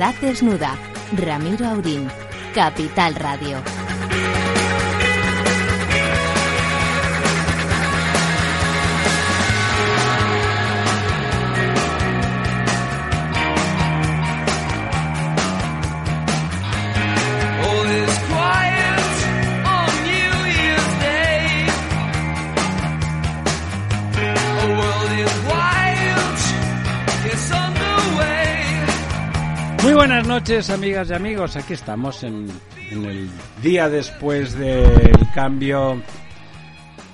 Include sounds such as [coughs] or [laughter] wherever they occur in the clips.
Verdad desnuda. Ramiro Aurín. Capital Radio. Buenas noches, amigas y amigos. Aquí estamos en, el día después del cambio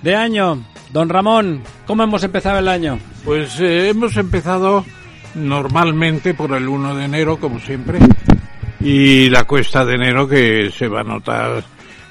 de año. Don Ramón, ¿cómo hemos empezado el año? Pues eh, hemos empezado normalmente por el 1 de enero, como siempre, y la cuesta de enero que se va a notar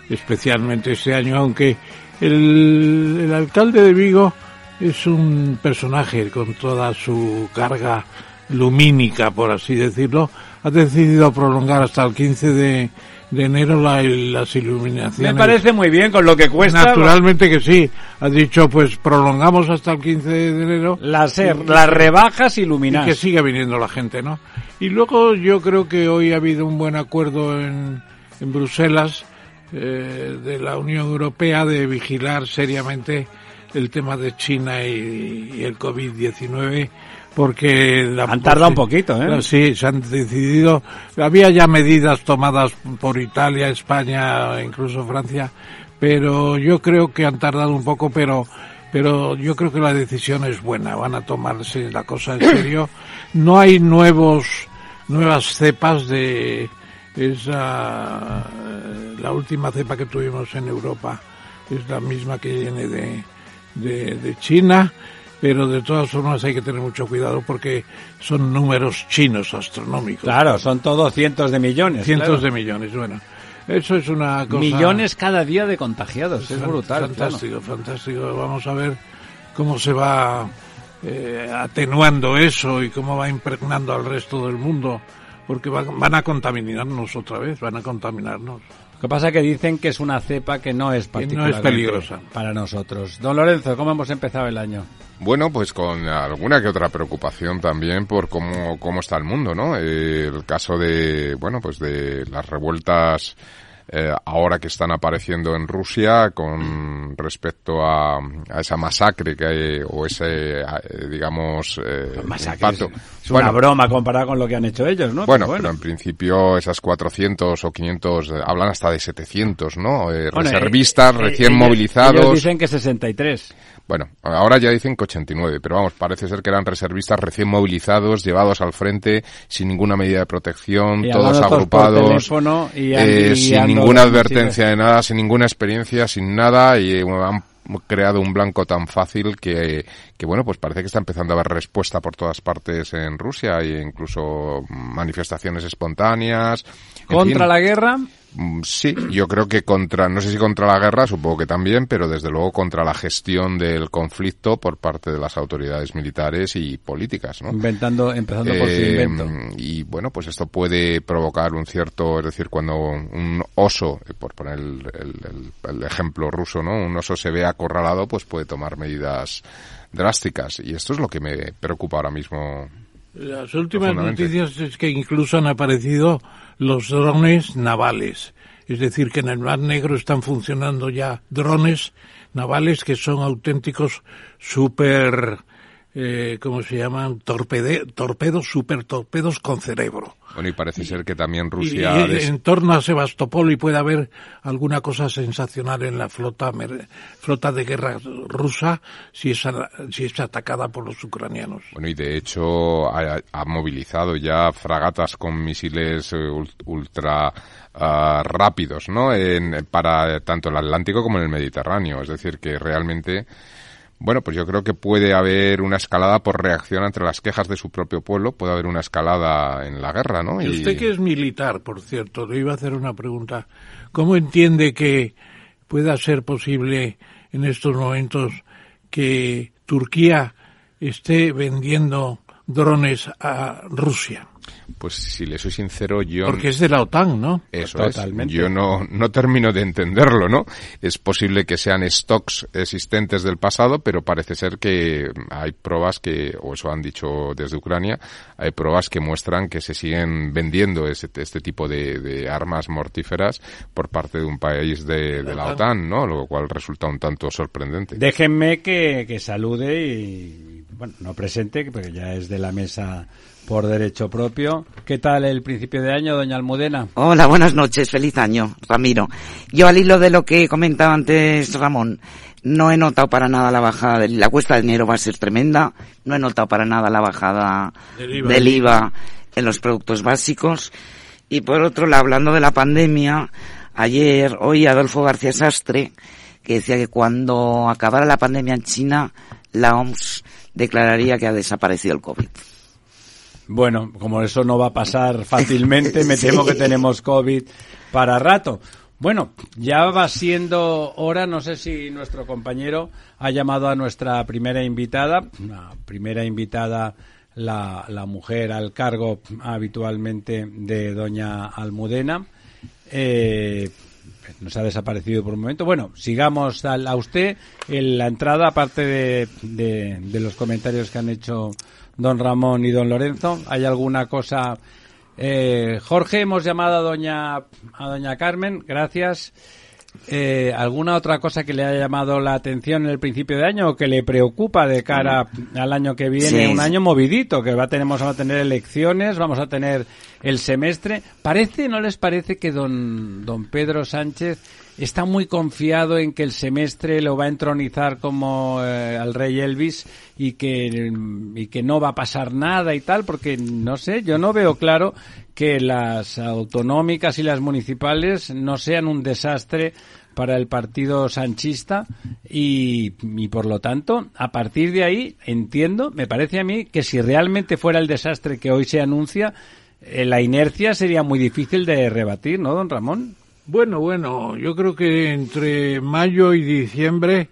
especialmente este año, aunque el, el alcalde de Vigo es un personaje con toda su carga lumínica, por así decirlo, ha decidido prolongar hasta el 15 de, de enero la- las iluminaciones. Me parece muy bien con lo que cuesta. Naturalmente que sí. Has dicho, pues prolongamos hasta el 15 de enero. Las, er- las rebajas y iluminadas. que siga viniendo la gente, ¿no? Y luego yo creo que hoy ha habido un buen acuerdo en, en Bruselas eh, de la Unión Europea de vigilar seriamente el tema de China y, y el COVID-19 porque la Han tardado un poquito, ¿eh? Sí, se han decidido. Había ya medidas tomadas por Italia, España, incluso Francia, pero yo creo que han tardado un poco, pero pero yo creo que la decisión es buena. Van a tomarse la cosa en serio. [coughs] No hay nuevos nuevas cepas de esa la última cepa que tuvimos en Europa es la misma que viene de, de, de China pero de todas formas hay que tener mucho cuidado porque son números chinos astronómicos. Claro, son todos cientos de millones. Cientos claro. de millones, bueno. Eso es una cosa... Millones cada día de contagiados. Es brutal. Fantástico, fantástico. Vamos a ver cómo se va eh, atenuando eso y cómo va impregnando al resto del mundo. Porque van, van a contaminarnos otra vez, van a contaminarnos. Lo que pasa es que dicen que es una cepa que no es Que no es particularmente peligrosa. para nosotros. Don Lorenzo, ¿cómo hemos empezado el año? Bueno, pues con alguna que otra preocupación también por cómo, cómo está el mundo, ¿no? Eh, el caso de, bueno, pues de las revueltas eh, ahora que están apareciendo en Rusia con respecto a, a esa masacre que hay, o ese, eh, digamos, eh, impacto. Es una Bueno, broma comparada con lo que han hecho ellos, ¿no? bueno, Pero pero en principio esas 400 o 500, eh, hablan hasta de 700, ¿no? Eh, Bueno, reservistas eh, recién ellos- movilizados. Ellos dicen que 63. Bueno, ahora ya dicen que 89, pero vamos, parece ser que eran reservistas recién movilizados, llevados al frente, sin ninguna medida de protección, Y todos todos agrupados, teléfono y eh, sin ninguna advertencia de nada, sin ninguna experiencia, sin nada, y han creado un blanco tan fácil que, que bueno, pues parece que está empezando a haber respuesta por todas partes en Rusia, e incluso manifestaciones espontáneas. en Contra fin. la guerra, Sí, yo creo que contra, no sé si contra la guerra, supongo que también, pero desde luego contra la gestión del conflicto por parte de las autoridades militares y políticas, ¿no? inventando, empezando por su Eh, invento. y bueno, pues esto puede provocar un cierto, es decir, cuando un oso, eh, por poner el, el- el- el ejemplo ruso, ¿no? Un oso se ve acorralado, pues puede tomar medidas drásticas. Y esto es lo que me preocupa ahora mismo. Las últimas noticias es que incluso han aparecido los drones navales. Es decir, que en el Mar Negro están funcionando ya drones navales que son auténticos super, eh, ¿cómo se llaman? Torpede- torpedos, super torpedos con cerebro. Bueno, y parece ser que también Rusia... y des- en torno a Sebastopol y puede haber alguna cosa sensacional en la flota flota de guerra rusa si es, si es atacada por los ucranianos. Bueno, y de hecho ha, ha movilizado ya fragatas con misiles eh, ul- ultra ah, rápidos, ¿no? En, para tanto el Atlántico como en el Mediterráneo. Es decir, que realmente, bueno, pues yo creo que puede haber una escalada por reacción ante las quejas de su propio pueblo. Puede haber una escalada en la guerra, ¿no? Y usted que es militar, por cierto, le iba a hacer una pregunta. ¿Cómo entiende que pueda ser posible en estos momentos que Turquía esté vendiendo drones a Rusia? Pues si le soy sincero, yo... Porque es de la OTAN, ¿no? Eso Totalmente. es. Yo no, no termino de entenderlo, ¿no? Es posible que sean stocks existentes del pasado, pero parece ser que hay pruebas que, o eso han dicho desde Ucrania, hay pruebas que muestran que se siguen vendiendo ese, este tipo de, de armas mortíferas por parte de un país de, de la OTAN, ¿no? Lo cual resulta un tanto sorprendente. Déjenme que, que salude y, bueno, no presente, porque ya es de la mesa por derecho propio. ¿Qué tal el principio de año, doña Almudena? Hola, buenas noches, feliz año, Ramiro. Yo al hilo de lo que comentaba antes Ramón, no he notado para nada la bajada, de, la cuesta de dinero va a ser tremenda, no he notado para nada la bajada Del IVA. del IVA en los productos básicos. Y por otro lado, hablando de la pandemia, ayer a Adolfo García Sastre que decía que cuando acabara la pandemia en China, la OMS declararía que ha desaparecido el COVID. Bueno, como eso no va a pasar fácilmente, me [laughs] Sí. temo que tenemos COVID para rato. Bueno, ya va siendo hora, no sé si nuestro compañero ha llamado a nuestra primera invitada, una primera invitada, la, la mujer al cargo habitualmente de doña Almudena. Eh, nos ha desaparecido por un momento. Bueno, sigamos a, usted en la entrada, aparte de, de, los comentarios que han hecho don Ramón y don Lorenzo. ¿Hay alguna cosa? Eh, Jorge, hemos llamado a doña, a doña Carmen. Gracias. Eh, ¿Alguna otra cosa que le haya llamado la atención en el principio de año o que le preocupa de cara al año que viene? Un año movidito, que va, tenemos, a tener elecciones, vamos a tener el semestre. ¿Parece, no les parece que don, don Pedro Sánchez está muy confiado en que el semestre lo va a entronizar como eh, al rey Elvis y que, y que no va a pasar nada y tal? Porque, no sé, yo no veo claro que las autonómicas y las municipales no sean un desastre para el partido sanchista y, por lo tanto, a partir de ahí entiendo, me parece a mí que si realmente fuera el desastre que hoy se anuncia, la inercia sería muy difícil de rebatir, ¿no, don Ramón? Bueno, bueno, yo creo que entre mayo y diciembre,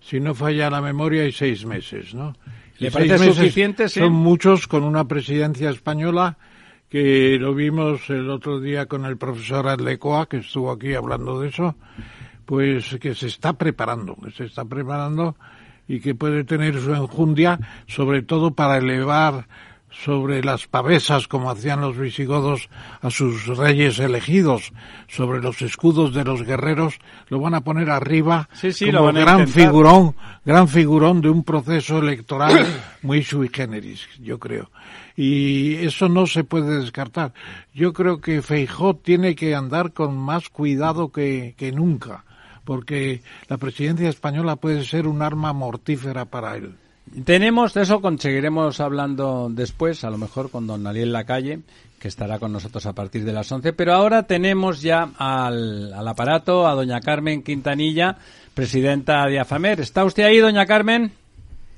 si no falla la memoria, hay seis meses, ¿no? ¿Le parece suficiente? Son muchos con una presidencia española que lo vimos el otro día con el profesor Adlecoa, que estuvo aquí hablando de eso, pues que se está preparando, que se está preparando y que puede tener su enjundia, sobre todo para elevar sobre las pavesas, como hacían los visigodos a sus reyes elegidos, sobre los escudos de los guerreros, lo van a poner arriba como gran figurón, gran figurón de un proceso electoral [coughs] muy sui generis, yo creo. Y eso no se puede descartar. Yo creo que Feijó tiene que andar con más cuidado que, que nunca, porque la presidencia española puede ser un arma mortífera para él. Tenemos, eso conseguiremos hablando después, a lo mejor con don Ariel Lacalle, que estará con nosotros a partir de las 11. Pero ahora tenemos ya al, al aparato a doña Carmen Quintanilla, presidenta de AFAMER. ¿Está usted ahí, doña Carmen?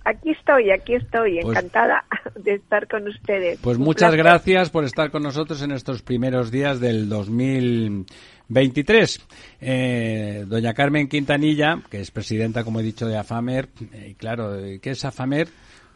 Aquí estoy, aquí estoy, pues encantada de estar con ustedes. Pues muchas gracias por estar con nosotros en estos primeros días del 2000. 23. Eh, doña Carmen Quintanilla, que es presidenta, como he dicho, de AFAMER, eh, y claro, ¿qué es AFAMER?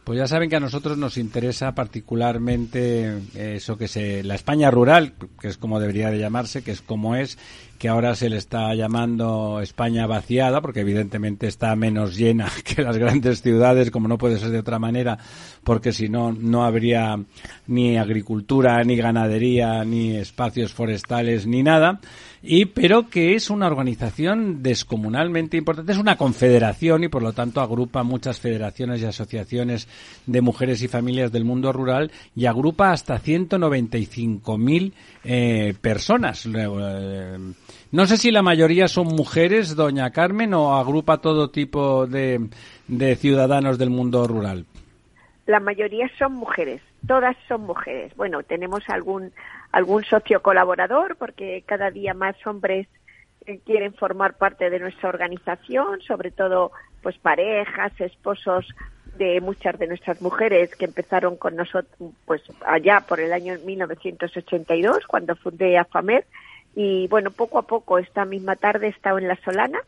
Pues ya saben que a nosotros nos interesa particularmente eso que se, la España rural, que es como debería de llamarse, que es como es, que ahora se le está llamando España vaciada, porque evidentemente está menos llena [laughs] que las grandes ciudades, como no puede ser de otra manera, porque si no, no habría ni agricultura, ni ganadería, ni espacios forestales, ni nada y pero que es una organización descomunalmente importante, es una confederación y por lo tanto agrupa muchas federaciones y asociaciones de mujeres y familias del mundo rural y agrupa hasta 195.000 eh, personas. Eh, no sé si la mayoría son mujeres, doña Carmen, o agrupa todo tipo de, de ciudadanos del mundo rural. La mayoría son mujeres, todas son mujeres. Bueno, tenemos algún algún socio colaborador, porque cada día más hombres eh, quieren formar parte de nuestra organización, sobre todo pues parejas, esposos de muchas de nuestras mujeres que empezaron con nosotros pues allá por el año 1982 cuando fundé AFAMED. Y bueno, poco a poco esta misma tarde he estado en La Solana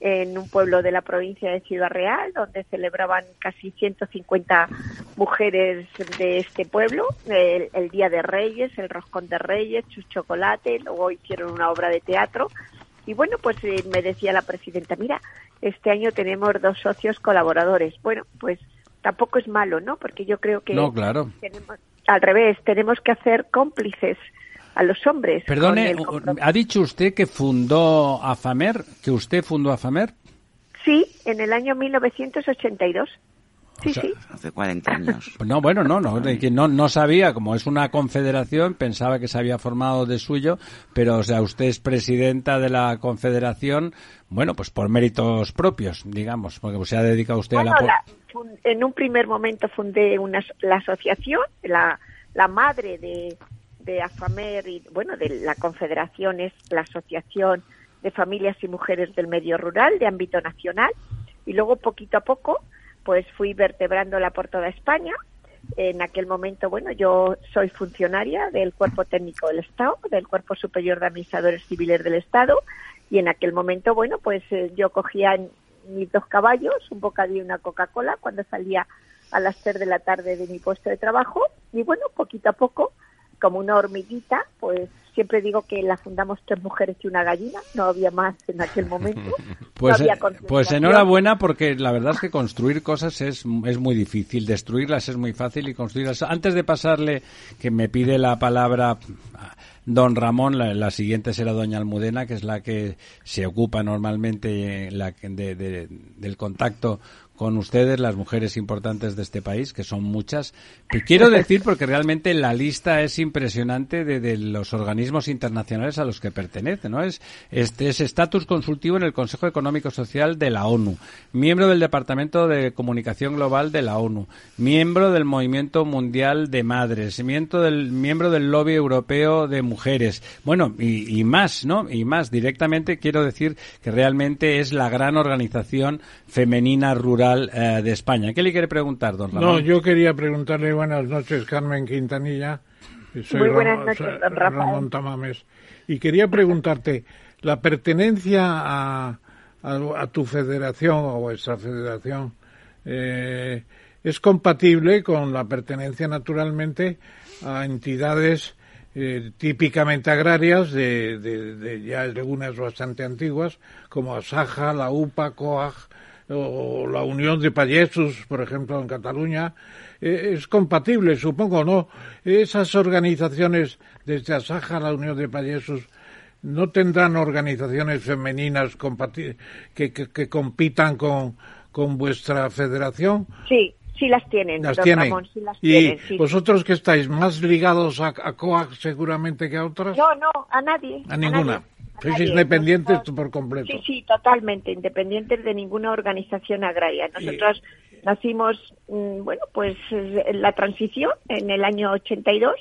en un pueblo de la provincia de Ciudad Real, donde celebraban casi 150 mujeres de este pueblo el, Día de Reyes, el Roscón de Reyes, su chocolate, luego hicieron una obra de teatro. Y bueno, pues eh, me decía la presidenta, mira, este año tenemos dos socios colaboradores. Bueno, pues tampoco es malo, ¿no? Porque yo creo que no, claro. tenemos, al revés, tenemos que hacer cómplices a los hombres. Perdone, ¿ha dicho usted que fundó AFAMER? ¿Que usted fundó AFAMER? Sí, en el año 1982. Sí, sí. Hace 40 años. [laughs] No, bueno, no, no, no, no sabía, como es una confederación, pensaba que se había formado de suyo, pero, o sea, usted es presidenta de la confederación, bueno, pues por méritos propios, digamos, porque se ha dedicado usted a la... En un primer momento fundé una, la asociación, la, la madre de, de AFAMER y, bueno, de la Confederación es la Asociación de Familias y Mujeres del Medio Rural de ámbito nacional. Y luego, poquito a poco, pues fui vertebrándola por toda España. En aquel momento, bueno, yo soy funcionaria del Cuerpo Técnico del Estado, del Cuerpo Superior de Administradores Civiles del Estado, y en aquel momento, bueno, pues eh, yo cogía mis dos caballos, un bocadillo y una Coca-Cola, cuando salía a las tres de la tarde de mi puesto de trabajo, y bueno, poquito a poco como una hormiguita, pues siempre digo que la fundamos tres mujeres y una gallina, no había más en aquel momento. [laughs] Pues, eh, pues enhorabuena porque la verdad es que construir cosas es, es muy difícil, destruirlas es muy fácil y construirlas. Antes de pasarle, que me pide la palabra don Ramón, la, siguiente será doña Almudena, que es la que se ocupa normalmente la, de, del contacto con ustedes, las mujeres importantes de este país, que son muchas. Pero quiero decir, porque realmente la lista es impresionante de, los organismos internacionales a los que pertenece, ¿no? Es este es estatus consultivo en el Consejo Económico Social de la ONU, miembro del Departamento de Comunicación Global de la ONU, miembro del Movimiento Mundial de Madres, miembro del, miembro del Lobby Europeo de Mujeres. Bueno, y, y más, ¿no? Y más. Directamente quiero decir que realmente es la gran organización femenina rural eh, de España. ¿Qué le quiere preguntar, don Ramón? No, yo quería preguntarle, buenas noches, Carmen Quintanilla. Soy Muy buenas noches, don Ramón Tamames. Y quería preguntarte, la pertenencia a, a, tu federación o vuestra federación eh, es compatible con la pertenencia, naturalmente, a entidades eh, típicamente agrarias de, de, de, ya algunas bastante antiguas, como Asaja, la UPA, COAG, o la Unión de Payesos, por ejemplo, en Cataluña, eh, es compatible, supongo, ¿no? Esas organizaciones, desde Asaja a la Unión de Payesos, ¿no tendrán organizaciones femeninas que, que, compitan con, con vuestra federación? Sí, sí las tienen. Las tienen. y vosotros que estáis más ligados a, a COAC seguramente que a otras. No, no, a nadie. A ninguna. Sois independientes por completo. Sí, sí, totalmente, independientes de ninguna organización agraria. Nosotros nacimos, mm, bueno, pues en la transición en el año 82,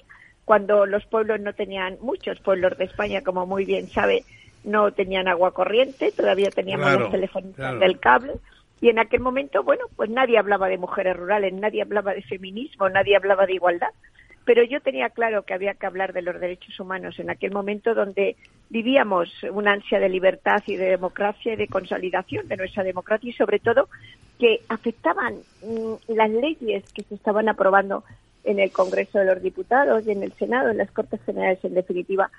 cuando los pueblos no tenían, muchos pueblos de España, como muy bien sabe, no tenían agua corriente, todavía teníamos los teléfonos del cable. Y en aquel momento, bueno, pues nadie hablaba de mujeres rurales, nadie hablaba de feminismo, nadie hablaba de igualdad pero yo tenía claro que había que hablar de los derechos humanos en aquel momento donde vivíamos una ansia de libertad y de democracia y de consolidación de nuestra democracia y sobre todo que afectaban mm, las leyes que se estaban aprobando en el Congreso de los Diputados y en el Senado, en las Cortes Generales, en definitiva,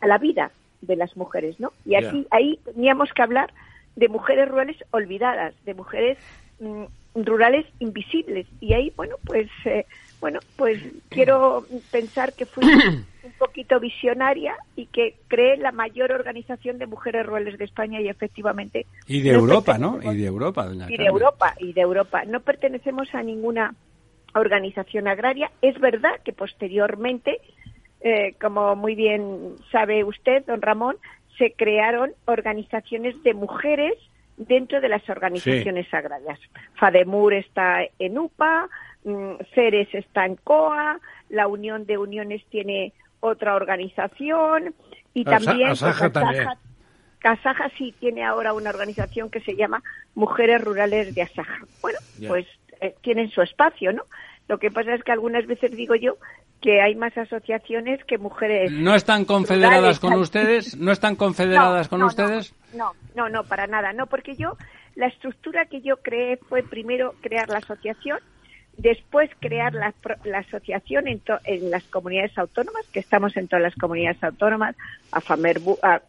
a la vida de las mujeres, ¿no? Y aquí ahí teníamos que hablar de mujeres rurales olvidadas, de mujeres mm, rurales invisibles. Y ahí, bueno, pues eh, bueno, pues quiero pensar que fui [clears throat] un poquito visionaria y que creé la mayor organización de mujeres rurales de España y efectivamente... Y de Europa, ¿no? Y de Europa, doña Y de Europa, y de Europa. No pertenecemos a ninguna organización agraria. Es verdad que posteriormente, eh, como muy bien sabe usted, don Ramón, se crearon organizaciones de mujeres dentro de las organizaciones agrarias. FADEMUR está en UPA, Ceres está en COA, la Unión de Uniones tiene otra organización y también, Asaja, Casaja sí tiene ahora una organización que se llama Mujeres Rurales de Asaja. Bueno, pues eh, tienen su espacio, ¿no? Lo que pasa es que algunas veces digo yo que hay más asociaciones que mujeres. ¿No están confederadas con [laughs] ustedes? ¿No están confederadas con ustedes? No, no, no, para nada. No, porque yo, la estructura que yo creé fue primero crear la asociación Después crear la, asociación en, las comunidades autónomas, que estamos en todas las comunidades autónomas, AFAMER,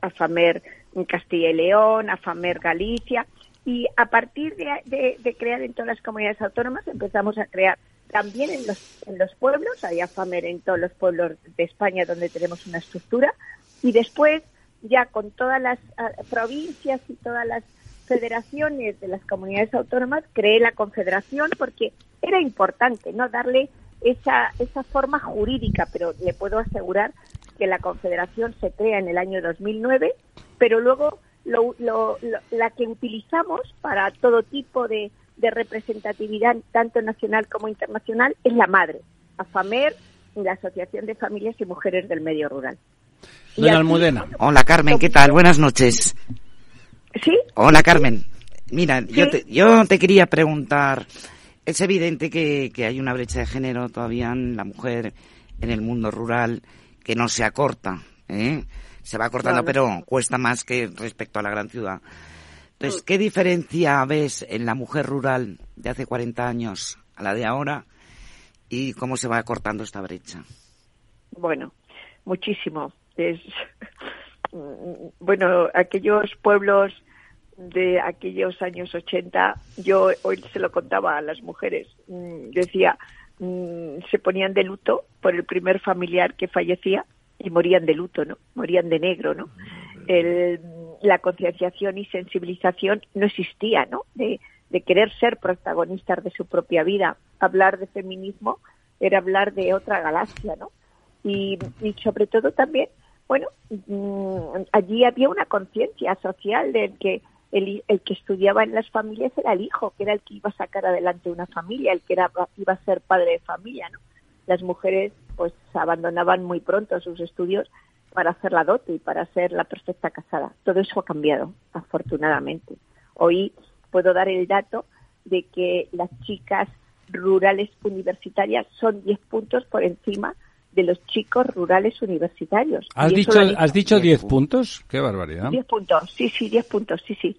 AFAMER Castilla y León, AFAMER Galicia, y a partir de, crear en todas las comunidades autónomas empezamos a crear también en los, en los pueblos, hay AFAMER en todos los pueblos de España donde tenemos una estructura, y después ya con todas las ah, provincias y todas las federaciones de las comunidades autónomas creé la confederación porque era importante no darle esa, esa forma jurídica, pero le puedo asegurar que la confederación se crea en el año 2009, pero luego lo, lo, la que utilizamos para todo tipo de, de representatividad, tanto nacional como internacional, es la madre, AFAMER, la Asociación de Familias y Mujeres del Medio Rural. Almudena. Hola Carmen, ¿qué tal? Buenas noches. ¿Sí? Hola Carmen. Mira, yo, te, yo te quería preguntar, es evidente que, que hay una brecha de género todavía en la mujer en el mundo rural que no se acorta, ¿eh? Se va acortando, pero cuesta más que respecto a la gran ciudad. Entonces, ¿qué diferencia ves en la mujer rural de hace 40 años a la de ahora y cómo se va acortando esta brecha? bueno, muchísimo. Es, [laughs] bueno, aquellos pueblos de aquellos años 80, yo hoy se lo contaba a las mujeres, mm, decía, mm, se ponían de luto por el primer familiar que fallecía y morían de luto, ¿no? Morían de negro, ¿no? El, la concienciación y sensibilización no existía, ¿no? De, de querer ser protagonistas de su propia vida. Hablar de feminismo era hablar de otra galaxia, ¿no? Y, y sobre todo también, bueno, mm, allí había una conciencia social de que el, el, que estudiaba en las familias era el hijo, que era el que iba a sacar adelante una familia, el que era, iba a ser padre de familia, ¿no? Las mujeres pues abandonaban muy pronto sus estudios para hacer la dote y para ser la perfecta casada. Todo eso ha cambiado, afortunadamente. Hoy puedo dar el dato de que las chicas rurales universitarias son 10 puntos por encima de los chicos rurales universitarios. ¿Has dicho, ¿has dicho 10 puntos? Qué barbaridad. 10 puntos, sí, sí, 10 puntos, sí, sí.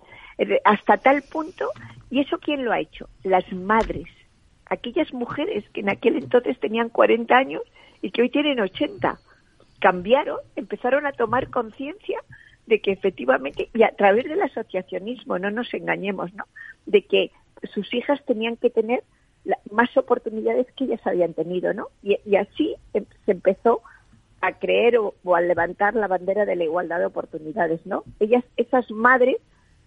Hasta tal punto, ¿y eso quién lo ha hecho? Las madres. Aquellas mujeres que en aquel entonces tenían 40 años y que hoy tienen 80. Cambiaron, empezaron a tomar conciencia de que efectivamente, y a través del asociacionismo, no nos engañemos, ¿no? De que sus hijas tenían que tener más oportunidades que ellas habían tenido, ¿no? Y, así em, se empezó a creer o, a levantar la bandera de la igualdad de oportunidades, ¿no? Ellas, esas madres,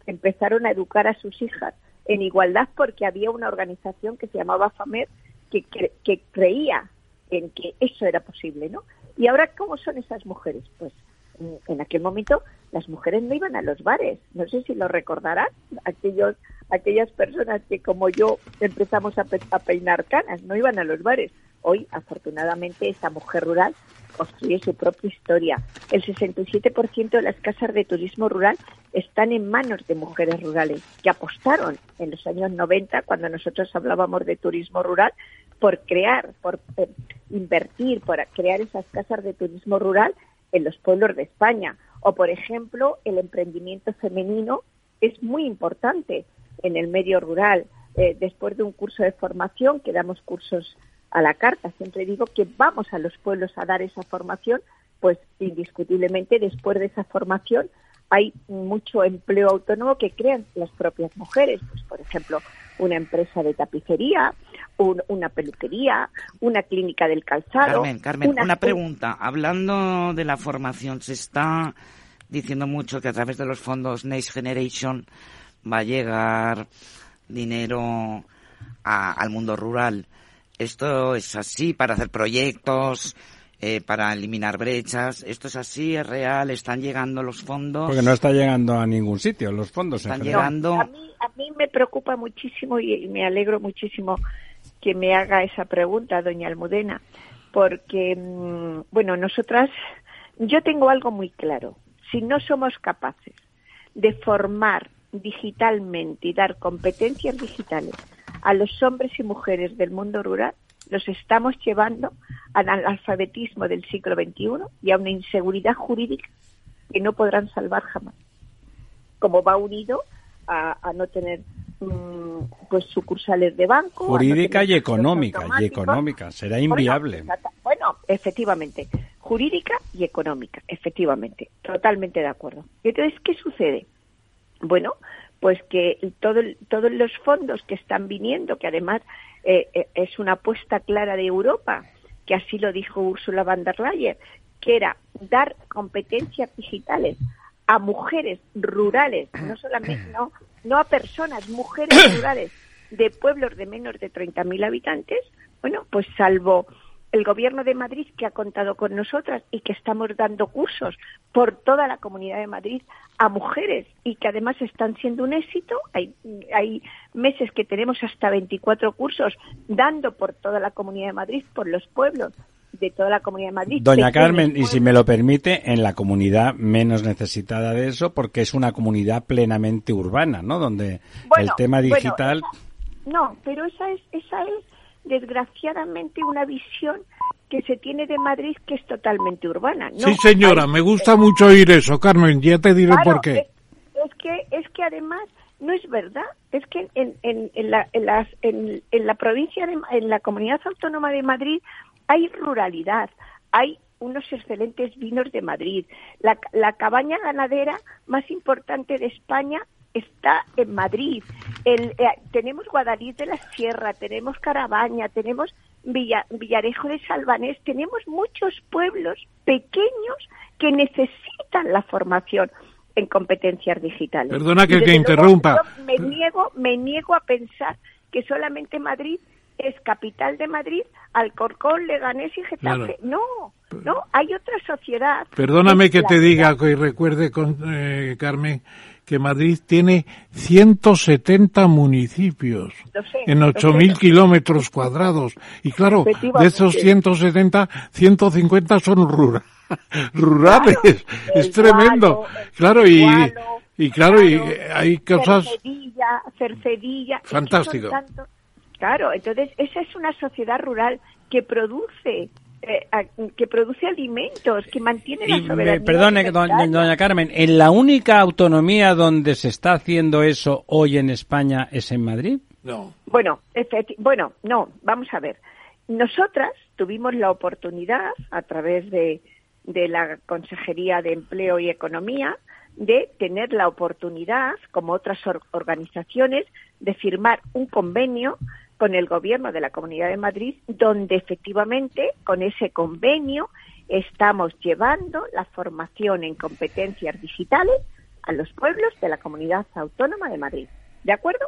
empezaron a educar a sus hijas en igualdad porque había una organización que se llamaba FAMER que, que creía en que eso era posible, ¿no? Y ahora, ¿cómo son esas mujeres? Pues en aquel momento las mujeres no iban a los bares. No sé si lo recordarán, aquellos, aquellas personas que como yo empezamos a, peinar canas, no iban a los bares. Hoy, afortunadamente, esa mujer rural construye su propia historia. El 67% de las casas de turismo rural están en manos de mujeres rurales que apostaron en los años 90, cuando nosotros hablábamos de turismo rural, por crear, por eh, invertir, por crear esas casas de turismo rural en los pueblos de España. O, por ejemplo, el emprendimiento femenino es muy importante en el medio rural. Eh, después de un curso de formación, que damos cursos a la carta, siempre digo que vamos a los pueblos a dar esa formación, pues indiscutiblemente después de esa formación hay mucho empleo autónomo que crean las propias mujeres. Pues, por ejemplo, una empresa de tapicería, una peluquería, una clínica del calzado. Carmen, Carmen, una, pregunta. Hablando de la formación, se está diciendo mucho que a través de los fondos Next Generation va a llegar dinero al mundo rural. ¿Esto es así para hacer proyectos? Eh, para eliminar brechas. ¿Esto es así? ¿Es real? ¿Están llegando los fondos? Porque no está llegando a ningún sitio, los fondos están llegando. a, mí, a mí me preocupa muchísimo y me alegro muchísimo que me haga esa pregunta, doña Almudena, porque, mm, bueno, nosotras, yo tengo algo muy claro. Si no somos capaces de formar digitalmente y dar competencias digitales a los hombres y mujeres del mundo rural, los estamos llevando al alfabetismo del siglo XXI y a una inseguridad jurídica que no podrán salvar jamás. Como va unido a, no tener mm, pues sucursales de banco. Jurídica y económica, y económica. Será inviable. Bueno, efectivamente. Jurídica y económica, efectivamente. Totalmente de acuerdo. Entonces, ¿qué sucede? Bueno, pues que todo, todos los fondos que están viniendo, que además eh, eh, es una apuesta clara de Europa, que así lo dijo Ursula von der Leyen, que era dar competencias digitales a mujeres rurales, no solamente no, no a personas, mujeres rurales de pueblos de menos de 30.000 habitantes, bueno, pues salvo el gobierno de Madrid que ha contado con nosotras y que estamos dando cursos por toda la comunidad de Madrid a mujeres y que además están siendo un éxito. Hay, hay meses que tenemos hasta 24 cursos dando por toda la comunidad de Madrid, por los pueblos de toda la comunidad de Madrid. Doña Carmen, y si me lo permite, en la comunidad menos necesitada de eso, porque es una comunidad plenamente urbana, ¿no? Donde el tema digital. no, pero esa es, esa es desgraciadamente una visión que se tiene de Madrid que es totalmente urbana. sí, señora, me gusta mucho oír eso, Carmen, ya te diré por qué. Es, que es que además no es verdad, es que en, en, en la, en, las, en, en la provincia, de, en la comunidad autónoma de Madrid hay ruralidad, hay unos excelentes vinos de Madrid. La, la cabaña ganadera más importante de España está en Madrid. El, eh, tenemos Guadalís de la Sierra, tenemos Carabaña, tenemos Villarejo de Salvanés, tenemos muchos pueblos pequeños que necesitan la formación en competencias digitales. Perdona que te interrumpa. me niego, me niego a pensar que solamente Madrid es capital de Madrid, Alcorcón, Leganés y Getafe. No, no, hay otra sociedad. Perdóname que, te diga y recuerde, con, eh, Carmen, que Madrid tiene 170 municipios en 8.000 kilómetros cuadrados. Y claro, de esos 170, 150 son [laughs] rurales. rurales. es tremendo. claro, y, y claro, y hay cosas... Cercedilla, Cercedilla. Fantástico. Claro, entonces esa es una sociedad rural que produce eh, que produce alimentos, que mantiene la soberanía. perdone, doña, Carmen, ¿en la única autonomía donde se está haciendo eso hoy en España es en Madrid? No. Bueno, bueno, no, vamos a ver. Nosotras tuvimos la oportunidad, a través de, de la Consejería de Empleo y Economía, de tener la oportunidad, como otras organizaciones, de firmar un convenio con el gobierno de la Comunidad de Madrid, donde efectivamente con ese convenio estamos llevando la formación en competencias digitales a los pueblos de la Comunidad Autónoma de Madrid. ¿De acuerdo?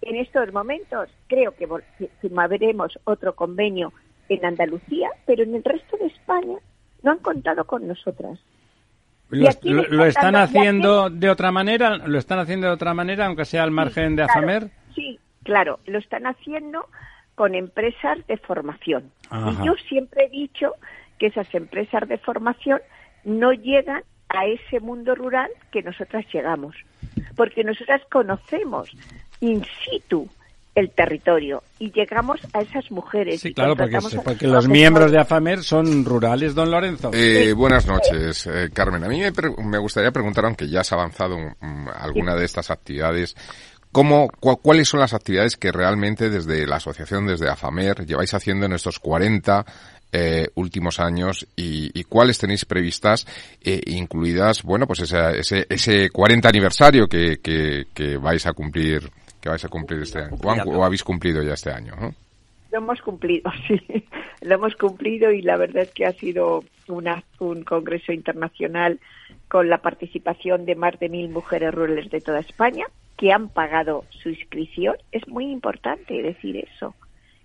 En estos momentos creo que firmaremos otro convenio en Andalucía, pero en el resto de España no han contado con nosotras. Lo, están haciendo de otra manera? ¿Lo están haciendo de otra manera, aunque sea al margen de AFAMER? Sí, Claro, lo están haciendo con empresas de formación. Y yo siempre he dicho que esas empresas de formación no llegan a ese mundo rural que nosotras llegamos, porque nosotras conocemos in situ el territorio y llegamos a esas mujeres. Sí, claro, porque, los miembros de AFAMER son rurales, don Lorenzo. Eh, buenas noches, eh, Carmen. A mí me, gustaría preguntar, aunque ya has avanzado alguna de estas actividades, ¿Cómo, ¿Cuáles son las actividades que realmente desde la asociación, desde AFAMER, lleváis haciendo en estos 40 eh, últimos años y, cuáles tenéis previstas, eh, incluidas, bueno, pues ese, ese 40 aniversario que, que, vais a cumplir, que vais a cumplir este año, o, habéis cumplido ya este año, Lo hemos cumplido, [laughs] sí, lo hemos cumplido y la verdad es que ha sido una, un congreso internacional con la participación de más de mil mujeres rurales de toda España que han pagado su inscripción. Es muy importante decir eso,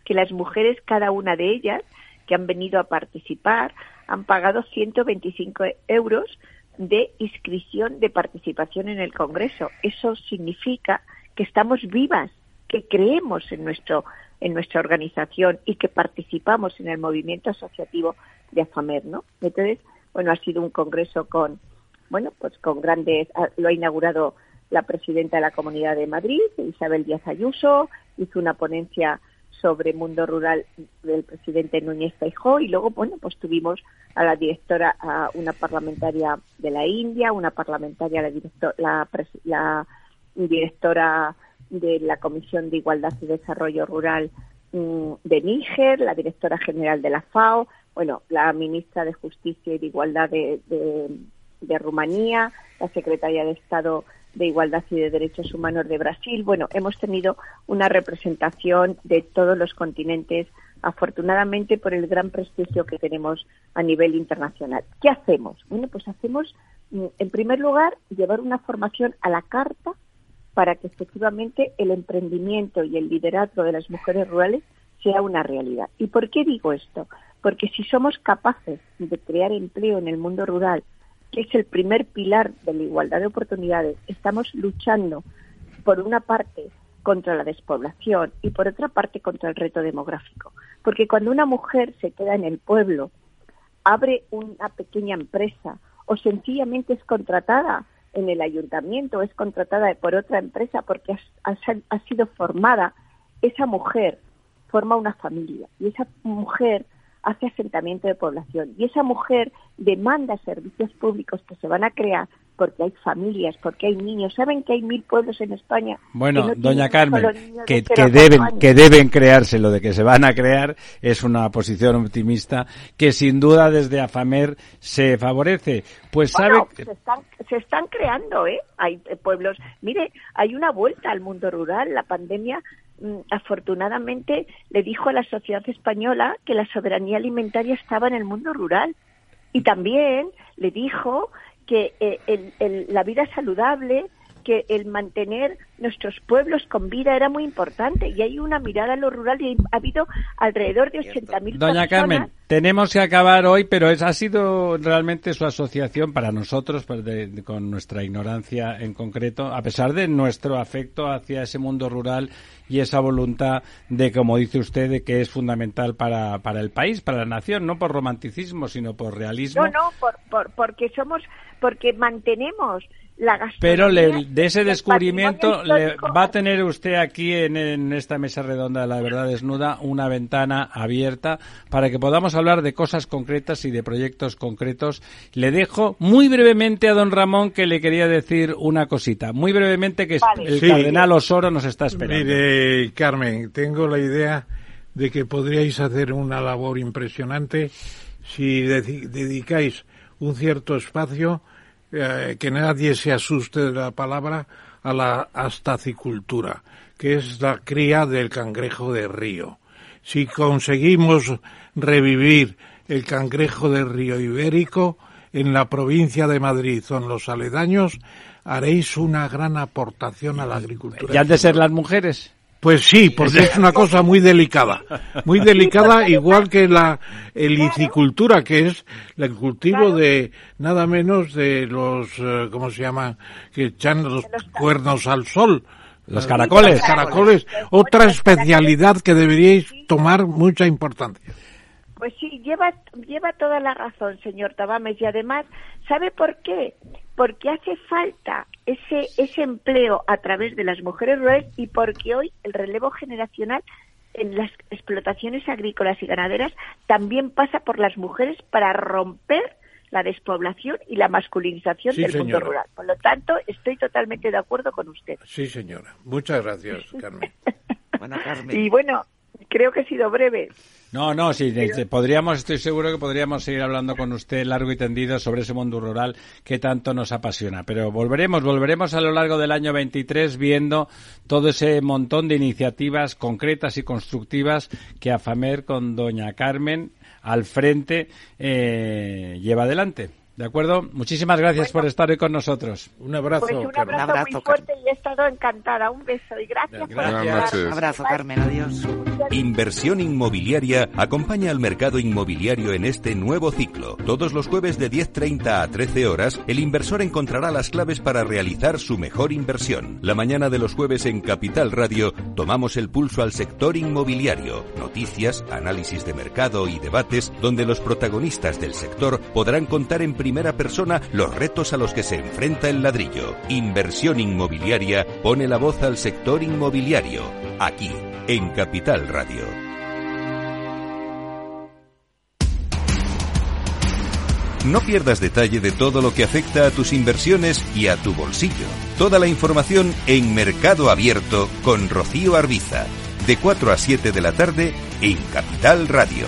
que las mujeres, cada una de ellas, que han venido a participar, han pagado 125 euros de inscripción de participación en el Congreso. Eso significa que estamos vivas, que creemos en nuestro en nuestra organización y que participamos en el movimiento asociativo de AFAMER, ¿no? Entonces, bueno, ha sido un congreso con, bueno, pues con grandes, lo ha inaugurado la presidenta de la Comunidad de Madrid, Isabel Díaz Ayuso, hizo una ponencia sobre mundo rural del presidente Núñez Feijóo y luego, bueno, pues tuvimos a la directora, a una parlamentaria de la India, una parlamentaria, la, la, directora de la Comisión de Igualdad y Desarrollo Rural mm, de Níger, la directora general de la FAO, bueno, la ministra de Justicia y de Igualdad de, de Rumanía, la secretaria de Estado de Igualdad y de Derechos Humanos de Brasil. Bueno, hemos tenido una representación de todos los continentes, afortunadamente por el gran prestigio que tenemos a nivel internacional. ¿Qué hacemos? Bueno, pues hacemos, mm, en primer lugar, llevar una formación a la carta para que efectivamente el emprendimiento y el liderazgo de las mujeres rurales sea una realidad. ¿Y por qué digo esto? Porque si somos capaces de crear empleo en el mundo rural, que es el primer pilar de la igualdad de oportunidades, estamos luchando por una parte contra la despoblación y por otra parte contra el reto demográfico. Porque cuando una mujer se queda en el pueblo, abre una pequeña empresa o sencillamente es contratada en el ayuntamiento o es contratada por otra empresa porque ha, sido formada, esa mujer forma una familia y esa mujer hace asentamiento de población y esa mujer demanda servicios públicos que se van a crear porque hay familias, porque hay niños. ¿Saben que hay mil pueblos en España? Bueno, que no doña Carmen, que, de que deben que deben crearse lo de que se van a crear es una posición optimista que sin duda desde AFAMER se favorece. Pues sabe Bueno, se están, se están creando, ¿eh? Hay eh, pueblos. Mire, hay una vuelta al mundo rural. La pandemia, afortunadamente, le dijo a la sociedad española que la soberanía alimentaria estaba en el mundo rural. Y también le dijo que eh, el- el- la vida saludable, que el mantener nuestros pueblos con vida era muy importante. Y hay una mirada a lo rural y ha habido alrededor de 80.000 Doña personas. Carmen, tenemos que acabar hoy, pero es, ha sido realmente su asociación para nosotros, pues, de- de- con nuestra ignorancia en concreto, a pesar de nuestro afecto hacia ese mundo rural y esa voluntad de, como dice usted, de que es fundamental para, para el país, para la nación, no por romanticismo, sino por realismo. No, no, por, por- porque somos, porque mantenemos la gastronomía. Pero le- de ese descubrimiento le, va a tener usted aquí en, en esta mesa redonda de la verdad desnuda una ventana abierta para que podamos hablar de cosas concretas y de proyectos concretos. Le dejo muy brevemente a don Ramón que le quería decir una cosita. Muy brevemente que Vale. el Sí. cardenal Osoro nos está esperando. Mire, Carmen, tengo la idea de que podríais hacer una labor impresionante si dedi- dedicáis un cierto espacio, eh, que nadie se asuste de la palabra, a la astacicultura, que es la cría del cangrejo de río. Si conseguimos revivir el cangrejo de río ibérico en la provincia de Madrid o en los aledaños, haréis una gran aportación a la agricultura. ¿Y han de ser las mujeres? Pues sí, porque es una cosa muy delicada, muy delicada, [laughs] igual que la elicicultura, que es el cultivo de nada menos de los, eh, ¿cómo se llama?, que echan los cuernos al sol. Los caracoles. Los caracoles, otra especialidad que deberíais tomar mucha importancia. Pues sí, lleva, lleva toda la razón, señor Tabames, y además, ¿sabe por qué? Porque hace falta ese, ese empleo a través de las mujeres rurales y porque hoy el relevo generacional en las explotaciones agrícolas y ganaderas también pasa por las mujeres para romper la despoblación y la masculinización Sí, del mundo rural. Por lo tanto, estoy totalmente de acuerdo con usted. Sí, señora. Muchas gracias, [laughs] Carmen. Bueno, Carmen. Y bueno, creo que he sido breve. No, no, sí, de- podríamos, estoy seguro que podríamos seguir hablando con usted largo y tendido sobre ese mundo rural que tanto nos apasiona. Pero volveremos, volveremos a lo largo del año 23 viendo todo ese montón de iniciativas concretas y constructivas que AFAMER con doña Carmen al frente eh, lleva adelante. ¿De acuerdo? Muchísimas gracias por estar hoy con nosotros. Un abrazo, Pues un Carmen. abrazo, Un abrazo, muy fuerte y he estado encantada. Un beso y gracias. por Gracias. Noches. Un abrazo, Carmen. Adiós. Inversión inmobiliaria acompaña al mercado inmobiliario en este nuevo ciclo. Todos los jueves de 10.30 a 13 horas, el inversor encontrará las claves para realizar su mejor inversión. La mañana de los jueves en Capital Radio tomamos el pulso al sector inmobiliario. Noticias, análisis de mercado y debates donde los protagonistas del sector podrán contar en primera persona los retos a los que se enfrenta el ladrillo. Inversión inmobiliaria pone la voz al sector inmobiliario. Aquí, en Capital Radio. No pierdas detalle de todo lo que afecta a tus inversiones y a tu bolsillo. Toda la información en Mercado Abierto con Rocío Arbiza, de 4 a 7 de la tarde en Capital Radio.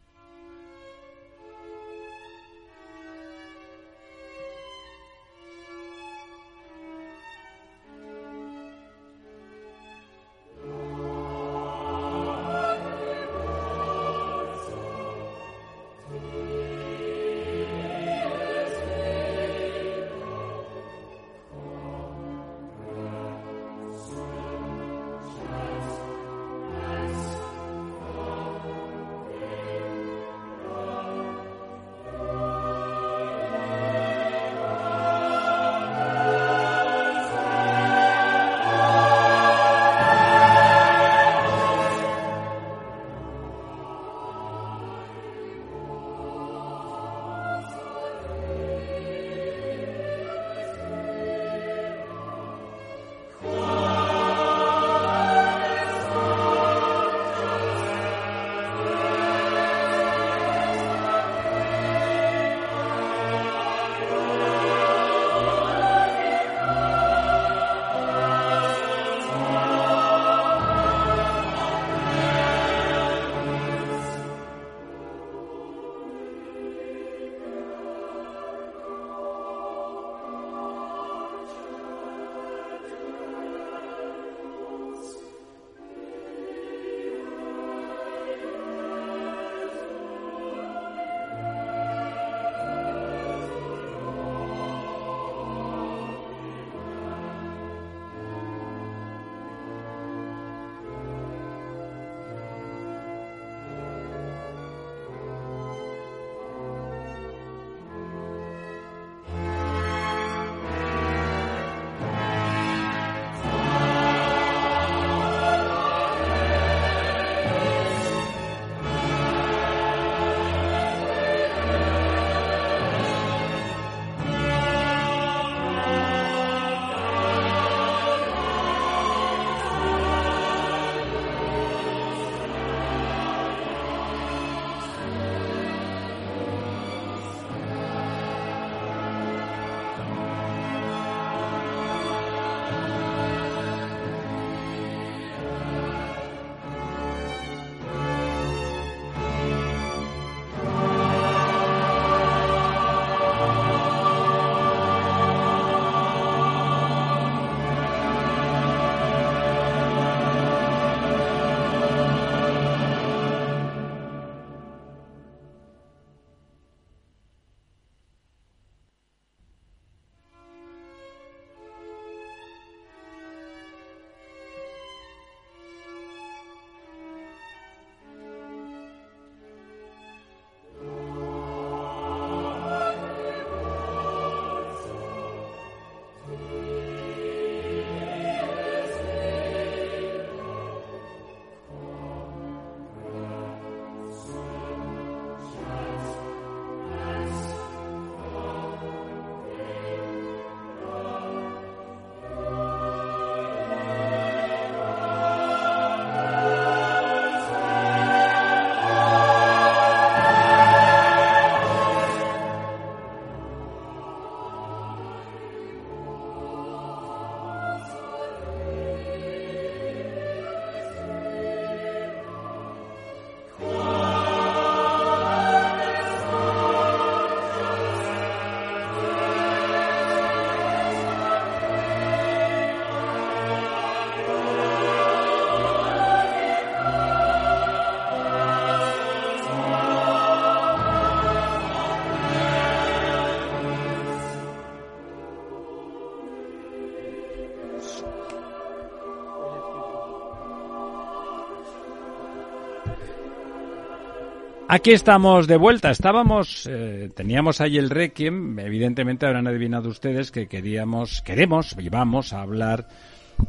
Aquí estamos de vuelta. Estábamos, eh, teníamos ahí el Requiem. Evidentemente habrán adivinado ustedes que queríamos, queremos y vamos a hablar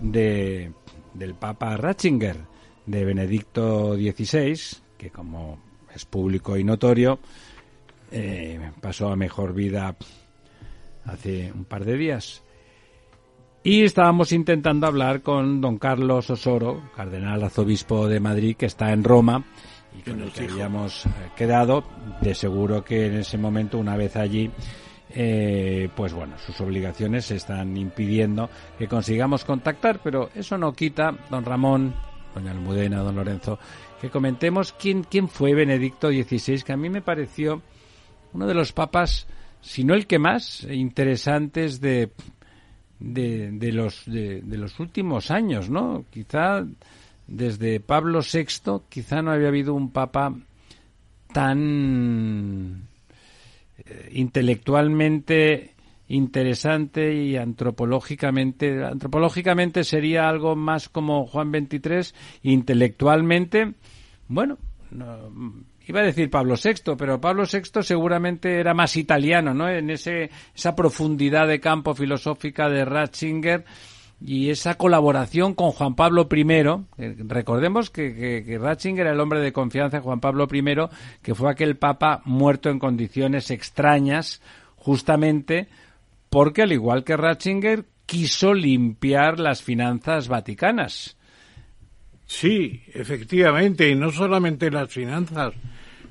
de, del Papa Ratzinger, de Benedicto XVI, que como es público y notorio, eh, pasó a mejor vida hace un par de días. Y estábamos intentando hablar con don Carlos Osoro, cardenal arzobispo de Madrid, que está en Roma y con el que habíamos eh, quedado. De seguro que en ese momento, una vez allí, eh, pues bueno, sus obligaciones están impidiendo que consigamos contactar, pero eso no quita, don Ramón, doña Almudena, don Lorenzo, que comentemos quién, quién fue Benedicto XVI, que a mí me pareció uno de los papas, si no el que más, interesantes de de, los, de, los últimos años, ¿no? Quizá desde Pablo VI, quizá no había habido un papa tan eh, intelectualmente interesante y antropológicamente antropológicamente sería algo más como Juan XXIII intelectualmente bueno no, iba a decir Pablo VI, pero Pablo VI seguramente era más italiano, ¿no? En ese, esa profundidad de campo filosófica de Ratzinger y esa colaboración con Juan Pablo I. Eh, recordemos que, que, Ratzinger era el hombre de confianza de Juan Pablo I, que fue aquel papa muerto en condiciones extrañas, justamente porque, al igual que Ratzinger, quiso limpiar las finanzas vaticanas. Sí, efectivamente, y no solamente las finanzas,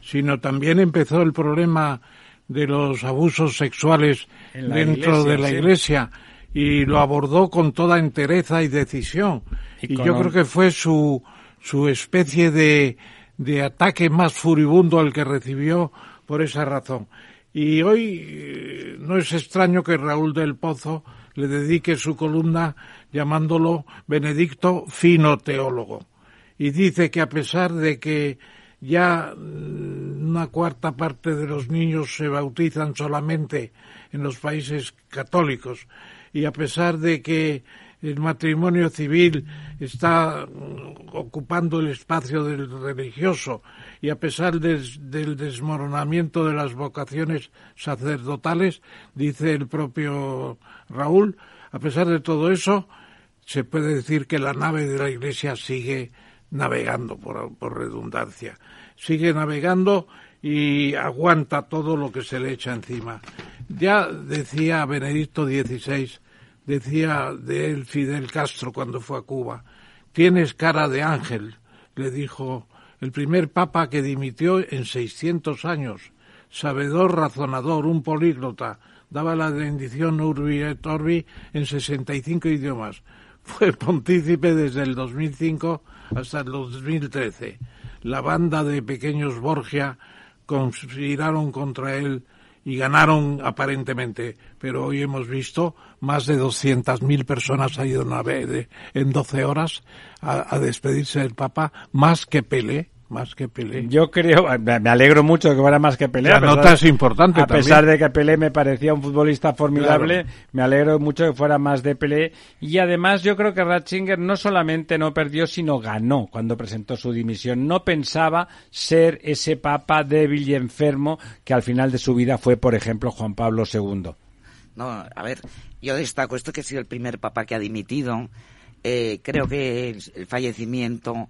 sino también empezó el problema de los abusos sexuales dentro de la iglesia y lo abordó con toda entereza y decisión. Y, yo creo que fue su, su especie de, de ataque más furibundo al que recibió por esa razón. Y hoy eh, no es extraño que Raúl del Pozo le dedique su columna llamándolo Benedicto fino teólogo. Y dice que a pesar de que ya mm, una cuarta parte de los niños se bautizan solamente en los países católicos y a pesar de que el matrimonio civil está mm, ocupando el espacio del religioso y a pesar del desmoronamiento de las vocaciones sacerdotales, dice el propio Raúl, a pesar de todo eso, se puede decir que la nave de la Iglesia sigue navegando por, redundancia. Sigue navegando y aguanta todo lo que se le echa encima. Ya decía Benedicto XVI, decía de él Fidel Castro cuando fue a Cuba, tienes cara de ángel, le dijo el primer papa que dimitió en 600 años, sabedor, razonador, un políglota, daba la bendición Urbi et Orbi en 65 idiomas. [laughs] Fue pontícipe desde el 2005 hasta el 2013. La banda de pequeños Borgia conspiraron contra él y ganaron aparentemente, pero hoy hemos visto más de 200.000 personas han ido en 12 horas a, a despedirse del Papa, más que Pelé, más que Pelé. Yo creo, me alegro mucho de que fuera más que Pelé. La nota es importante A pesar de que Pelé me parecía un futbolista formidable, me alegro mucho de que fuera más de Pelé. Y además yo creo que Ratzinger no solamente no perdió, sino ganó cuando presentó su dimisión. No pensaba ser ese papa débil y enfermo que al final de su vida fue, por ejemplo, Juan Pablo II. No, a ver, yo destaco esto que ha sido el primer papa que ha dimitido. Eh, creo que el fallecimiento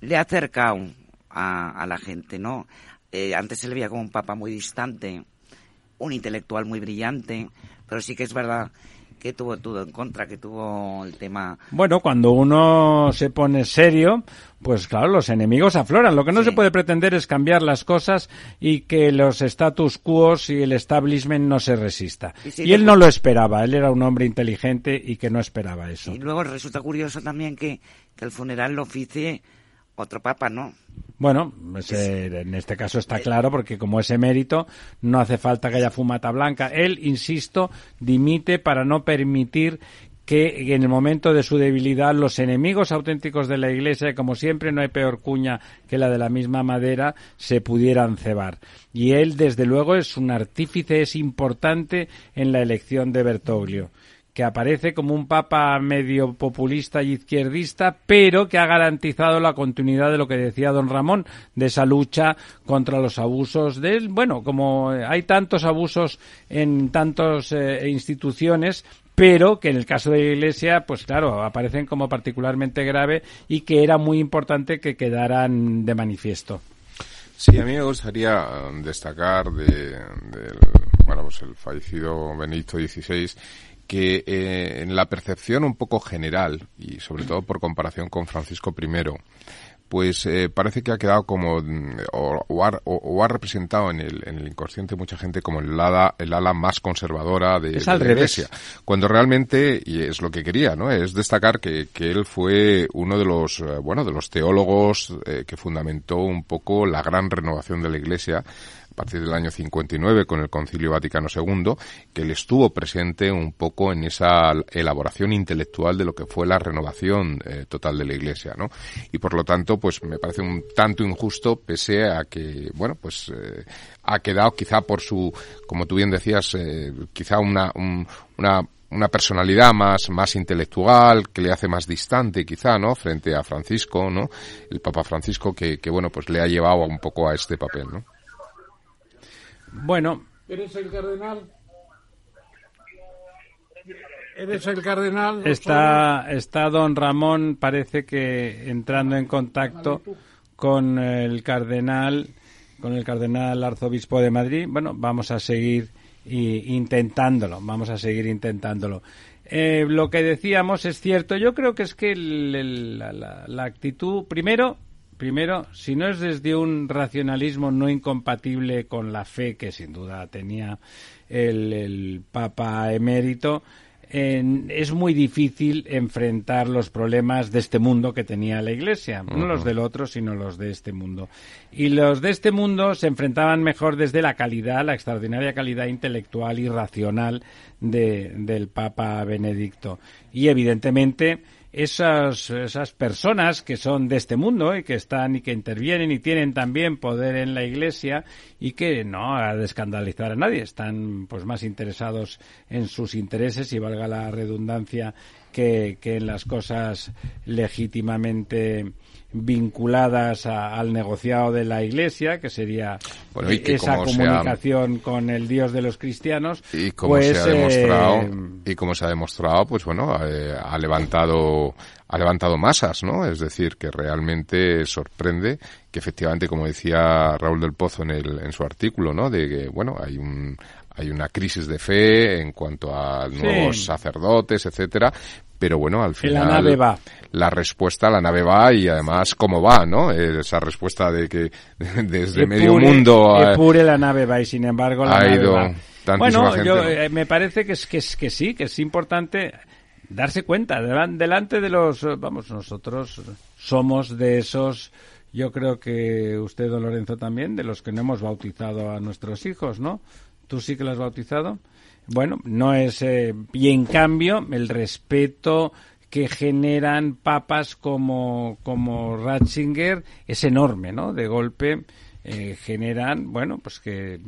le ha acercado a, la gente, ¿no? Eh, antes se le veía como un papa muy distante, un intelectual muy brillante, pero sí que es verdad que tuvo todo en contra, que tuvo el tema. Bueno, cuando uno se pone serio, pues claro, los enemigos afloran. Lo que no se puede pretender es cambiar las cosas y que los status quo y el establishment no se resista. Y, él no lo esperaba. Él era un hombre inteligente y que no esperaba eso. Y luego resulta curioso también que, que el funeral lo oficie otro papa, ¿no? Bueno, en este caso está claro porque como es emérito no hace falta que haya fumata blanca. Él, insisto, dimite para no permitir que en el momento de su debilidad los enemigos auténticos de la Iglesia, como siempre no hay peor cuña que la de la misma madera, se pudieran cebar. Y él, desde luego, es un artífice, es importante en la elección de Bertoglio que aparece como un papa medio populista y izquierdista, pero que ha garantizado la continuidad de lo que decía don Ramón, de esa lucha contra los abusos de él. Bueno, como hay tantos abusos en tantas eh, instituciones, pero que en el caso de la Iglesia, pues claro, aparecen como particularmente grave y que era muy importante que quedaran de manifiesto. Sí, a mí me gustaría um, destacar de, bueno, pues el fallecido Benedicto XVI que eh, en la percepción un poco general y sobre todo por comparación con Francisco I, pues eh, parece que ha quedado como mm, o, ha, representado en el, en el inconsciente mucha gente como el ala, el ala más conservadora de, la Iglesia, cuando realmente y es lo que quería, ¿no? Es destacar que, que él fue uno de los eh, bueno de los teólogos que fundamentó un poco la gran renovación de la Iglesia a partir del año 59 con el Concilio Vaticano II, que él estuvo presente un poco en esa elaboración intelectual de lo que fue la renovación eh, total de la Iglesia, ¿no? Y por lo tanto, pues me parece un tanto injusto, pese a que, bueno, pues eh, ha quedado quizá por su, como tú bien decías, eh, quizá una, una una personalidad más, más intelectual, que le hace más distante quizá, ¿no? Frente a Francisco, ¿no? El Papa Francisco que, que bueno, pues le ha llevado un poco a este papel, ¿no? Bueno. ¿Eres el cardenal? ¿Eres el cardenal? Está, está don Ramón, parece que entrando en contacto con el cardenal, con el cardenal arzobispo de Madrid. Bueno, vamos a seguir intentándolo, vamos a seguir intentándolo. Eh, lo que decíamos es cierto. Yo creo que es que la actitud, primero, Primero, si no es desde un racionalismo no incompatible con la fe que sin duda tenía el, Papa emérito, es muy difícil enfrentar los problemas de este mundo que tenía la Iglesia, no los del otro, sino los de este mundo. Y los de este mundo se enfrentaban mejor desde la calidad, la extraordinaria calidad intelectual y racional del Papa Benedicto. Y evidentemente esas, esas personas que son de este mundo y que están y que intervienen y tienen también poder en la iglesia y que no ha de escandalizar a nadie, están pues más interesados en sus intereses y valga la redundancia que, que en las cosas legítimamente vinculadas al negociado de la Iglesia, que sería esa comunicación con el Dios de los cristianos. Y como se ha pues, demostrado, eh, y como se ha demostrado, pues bueno, eh, ha levantado ha levantado masas, ¿no? Es decir, que realmente sorprende que efectivamente, como decía Raúl del Pozo en, el, en su artículo, ¿no? De que, bueno, hay un, hay una crisis de fe en cuanto a nuevos sacerdotes, etcétera, pero bueno, al final la nave va. La respuesta, la nave va y además cómo va, ¿no? Esa respuesta de que [laughs] desde medio mundo a, pure la nave va y sin embargo la ha ido Bueno, yo eh, me parece que es, que es que sí, que es importante darse cuenta delante de los vamos, nosotros somos de esos yo creo que usted, don Lorenzo, también, de los que no hemos bautizado a nuestros hijos, ¿no? ¿Tú sí que lo has bautizado? Bueno, no es. Eh, y en cambio, el respeto que generan papas como, como Ratzinger es enorme, ¿no? De golpe eh, generan, bueno, pues que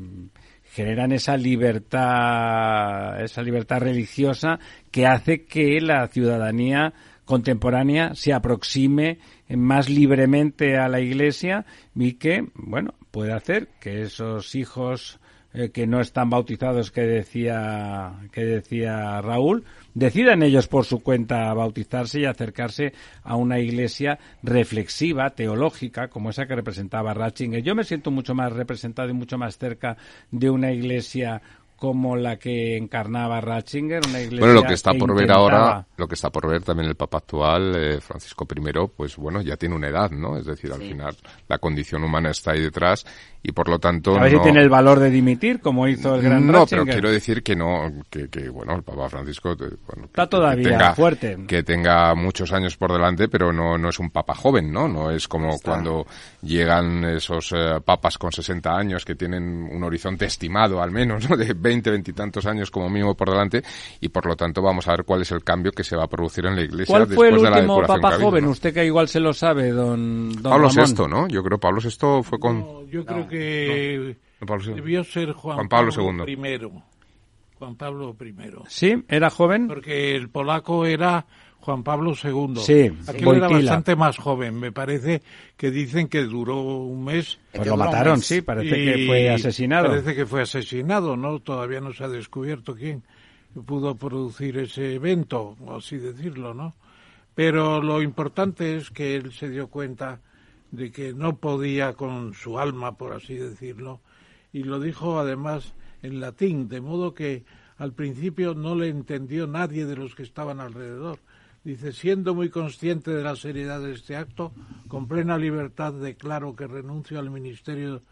generan esa libertad, esa libertad religiosa que hace que la ciudadanía contemporánea se aproxime más libremente a la Iglesia y que, bueno, puede hacer que esos hijos eh, que no están bautizados que decía que decía Raúl decidan ellos por su cuenta bautizarse y acercarse a una iglesia reflexiva teológica como esa que representaba Ratzinger. Yo me siento mucho más representado y mucho más cerca de una iglesia como la que encarnaba Ratzinger, una iglesia Bueno, lo que está por ver ahora, lo que está por ver también el Papa actual, eh, Francisco I, pues bueno, ya tiene una edad, ¿no? Es decir, al final la condición humana está ahí detrás y por lo tanto a ver si tiene el valor de dimitir como hizo el gran no pero quiero decir que no que, que bueno el Papa Francisco eh, está todavía fuerte. que tenga muchos años por delante pero no no es un papa joven no no es como cuando llegan esos eh, papas con 60 años que tienen un horizonte estimado al menos ¿no? de 20 veintitantos años como mínimo por delante y por lo tanto vamos a ver cuál es el cambio que se va a producir en la Iglesia ¿Cuál fue el último papa joven usted que igual se lo sabe don, don Pablo VI no yo creo Pablo VI fue con yo creo que debió ser Juan, Pablo, II. primero. Juan Pablo I. Sí, era joven. Porque el polaco era Juan Pablo II. Sí, Aquel era bastante más joven. Me parece que dicen que duró un mes. Pues lo mataron, sí, parece que fue asesinado. Parece que fue asesinado, ¿no? Todavía no se ha descubierto quién pudo producir ese evento, así decirlo, ¿no? Pero lo importante es que él se dio cuenta de que no podía con su alma, por así decirlo, y lo dijo además en latín, de modo que al principio no le entendió nadie de los que estaban alrededor. Dice, siendo muy consciente de la seriedad de este acto, con plena libertad declaro que renuncio al ministerio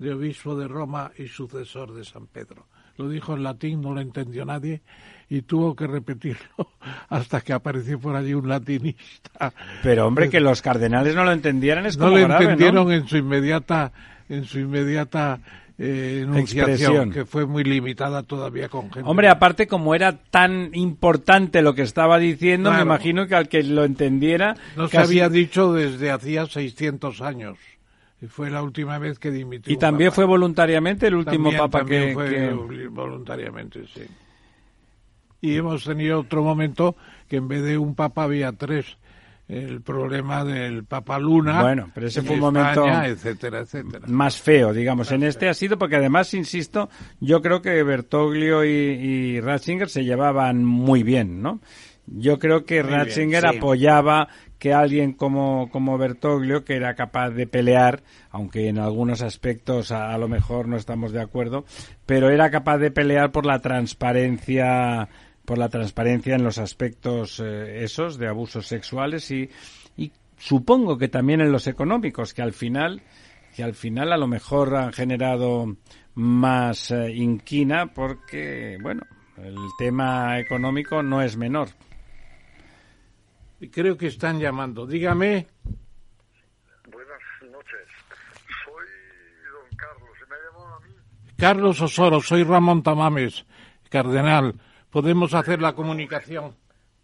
de obispo de Roma y sucesor de San Pedro. Lo dijo en latín, no lo entendió nadie, y tuvo que repetirlo [laughs] hasta que apareció por allí un latinista. Pero hombre, que los cardenales no lo entendieran es no como lo grave, entendieron en su inmediata en su inmediata eh, enunciación, Expresión. que fue muy limitada todavía con gente. Hombre, aparte como era tan importante lo que estaba diciendo, me imagino que al que lo entendiera no se casi- había dicho desde hacía 600 años. Y fue la última vez que dimitió. y también papa. fue voluntariamente el último También- papa también que, fue que- voluntariamente, sí. Y hemos tenido otro momento que en vez de un papa había tres. El problema del papa Luna. Bueno, pero ese fue un momento etcétera, etcétera. más feo, digamos. En este ha sido porque además, insisto, yo creo que Bertoglio y, y Ratzinger se llevaban muy bien, ¿no? Yo creo que Muy bien, Ratzinger sí. apoyaba que alguien como, como Bertoglio, que era capaz de pelear, aunque en algunos aspectos a, a lo mejor no estamos de acuerdo, pero era capaz de pelear por la transparencia por la transparencia en los aspectos eh, esos de abusos sexuales y, y supongo que también en los económicos que al final que al final a lo mejor han generado más eh, inquina porque bueno el tema económico no es menor Y creo que están llamando. Dígame. Buenas noches. Soy don Carlos. ¿Se me ha llamado a mí? Carlos Osoro, soy Ramón Tamames, cardenal. Podemos hacer la comunicación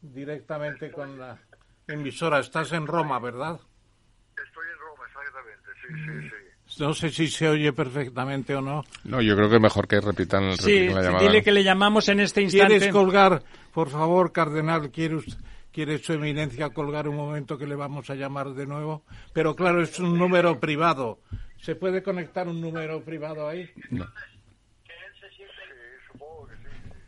directamente con la emisora. Estás en Roma, ¿verdad? Estoy en Roma, exactamente. Sí, sí, sí. No sé si se oye perfectamente o no. No, yo creo que es mejor que repitan, sí repitan la llamada. dile que le llamamos en este instante ¿Quieres colgar, por favor, cardenal? ¿Quiere, quiere su eminencia colgar un momento que le vamos a llamar de nuevo? Pero claro, es un número privado. ¿Se puede conectar un número privado ahí? No.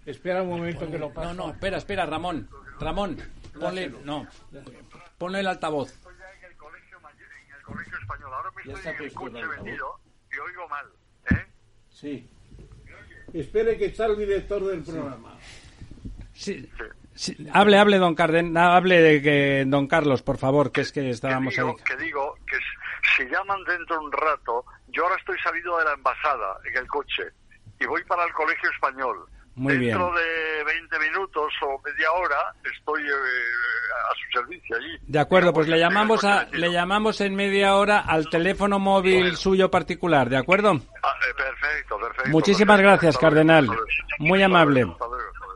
Espera un momento que lo paso. no no espera espera Ramón Ramón ponle no ponle el altavoz Estoy ya en el colegio, mayor- en el colegio español. Ahora me Ya estoy está en el coche vendido y oigo mal. ¿Eh? Sí. Espere que está el director del programa. Sí, sí, hable, hable, don Carden, hable de que, don Carlos, por favor, que es que estábamos que ahí. digo, que digo que si llaman dentro de un rato, yo ahora estoy salido de la embajada en el coche y voy para el colegio español. Muy bien. dentro de 20 minutos o media hora estoy eh, a su servicio allí. De acuerdo, pues le llamamos a, le llamamos en media hora al teléfono móvil suyo particular, ¿de acuerdo? Ah, eh, perfecto, perfecto. Muchísimas perfecto. gracias, cardenal. Muy amable. luego, hasta luego, hasta luego.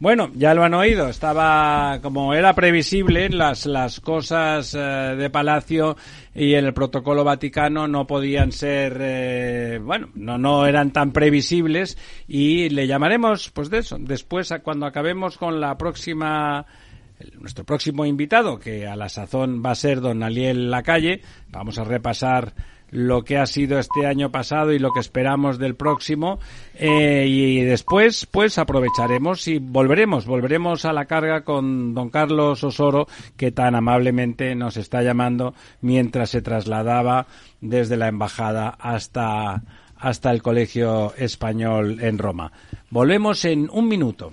Bueno, ya lo han oído. Estaba, como era previsible, las, las cosas eh, de Palacio y el protocolo vaticano no podían ser, eh, bueno, no, no eran tan previsibles y le llamaremos, pues de eso, después cuando acabemos con la próxima nuestro próximo invitado, que a la sazón va a ser don Aliel Lacalle. Vamos a repasar lo que ha sido este año pasado y lo que esperamos del próximo. Eh, y después, pues aprovecharemos y volveremos, volveremos a la carga con don Carlos Osoro, que tan amablemente nos está llamando mientras se trasladaba desde la embajada hasta, hasta el Colegio Español en Roma. Volvemos en un minuto.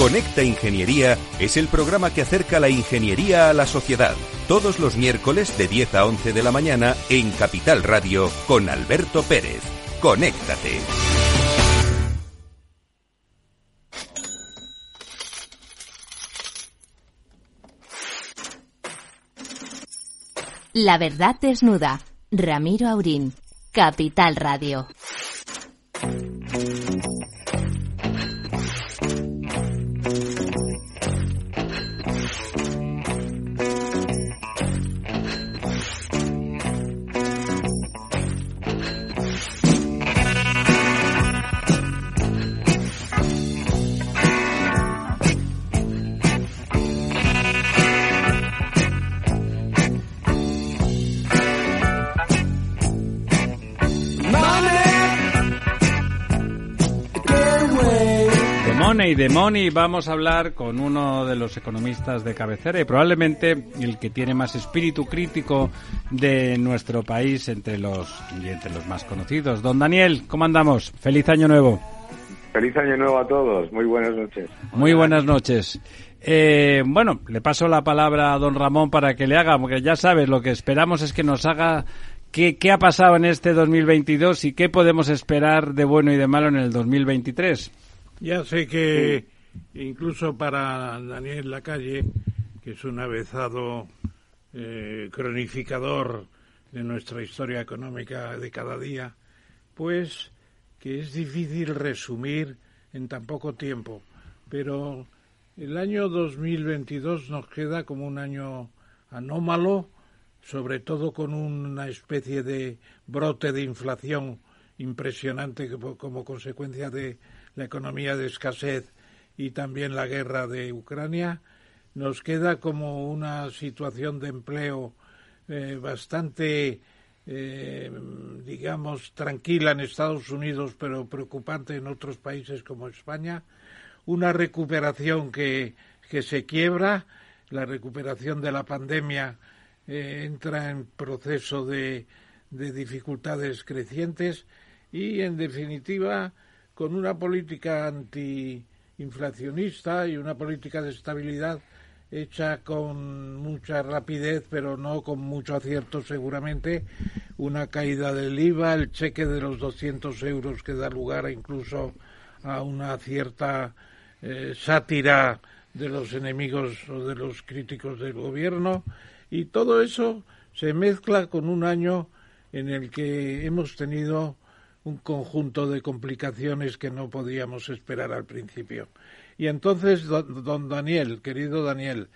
Conecta Ingeniería es el programa que acerca la ingeniería a la sociedad. Todos los miércoles de 10 a 11 de la mañana en Capital Radio con Alberto Pérez. Conéctate. La verdad desnuda. Ramiro Aurín. Capital Radio. Money, de Money vamos a hablar con uno de los economistas de cabecera y probablemente el que tiene más espíritu crítico de nuestro país entre los y entre los más conocidos. Don Daniel, ¿cómo andamos? Feliz año nuevo. Feliz año nuevo a todos. Muy buenas noches. Muy buenas noches. Eh, bueno, le paso la palabra a don Ramón para que le haga, porque ya sabes, lo que esperamos es que nos haga qué, qué ha pasado en este 2022 y qué podemos esperar de bueno y de malo en el 2023. Ya sé que incluso para Daniel Lacalle, que es un avezado eh, cronificador de nuestra historia económica de cada día, pues que es difícil resumir en tan poco tiempo. Pero el año 2022 nos queda como un año anómalo, sobre todo con una especie de brote de inflación impresionante como consecuencia de la economía de escasez y también la guerra de Ucrania, nos queda como una situación de empleo eh, bastante, eh, digamos, tranquila en Estados Unidos, pero preocupante en otros países como España, una recuperación que, que se quiebra, la recuperación de la pandemia eh, entra en proceso de, de dificultades crecientes. Y, en definitiva, con una política antiinflacionista y una política de estabilidad hecha con mucha rapidez, pero no con mucho acierto seguramente, una caída del IVA, el cheque de los 200 euros que da lugar incluso a una cierta eh, sátira de los enemigos o de los críticos del gobierno, y todo eso se mezcla con un año en el que hemos tenido un conjunto de complicaciones que no podíamos esperar al principio. Y entonces, don, Daniel, querido Daniel,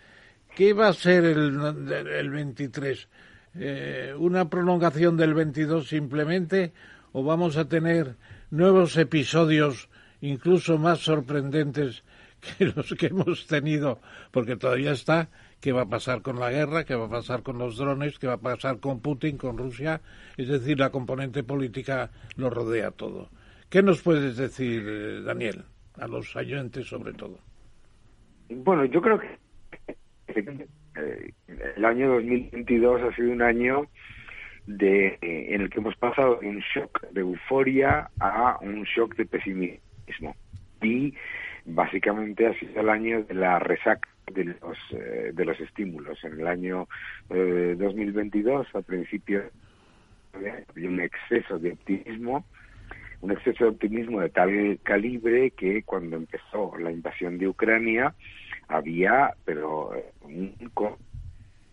¿qué va a ser el, el 23? Eh, ¿Una prolongación del 22 simplemente o vamos a tener nuevos episodios incluso más sorprendentes que los que hemos tenido? Porque todavía está qué va a pasar con la guerra, qué va a pasar con los drones, qué va a pasar con Putin, con Rusia. Es decir, la componente política lo rodea todo. ¿Qué nos puedes decir, eh, Daniel, a los oyentes sobre todo? Bueno, yo creo que eh, el año 2022 ha sido un año de, en el que hemos pasado de un shock de euforia a un shock de pesimismo. Y básicamente ha sido el año de la resaca de los, eh, de los estímulos. En el año eh, 2022, al principio, había un exceso de optimismo, un exceso de optimismo de tal calibre que cuando empezó la invasión de Ucrania había, pero un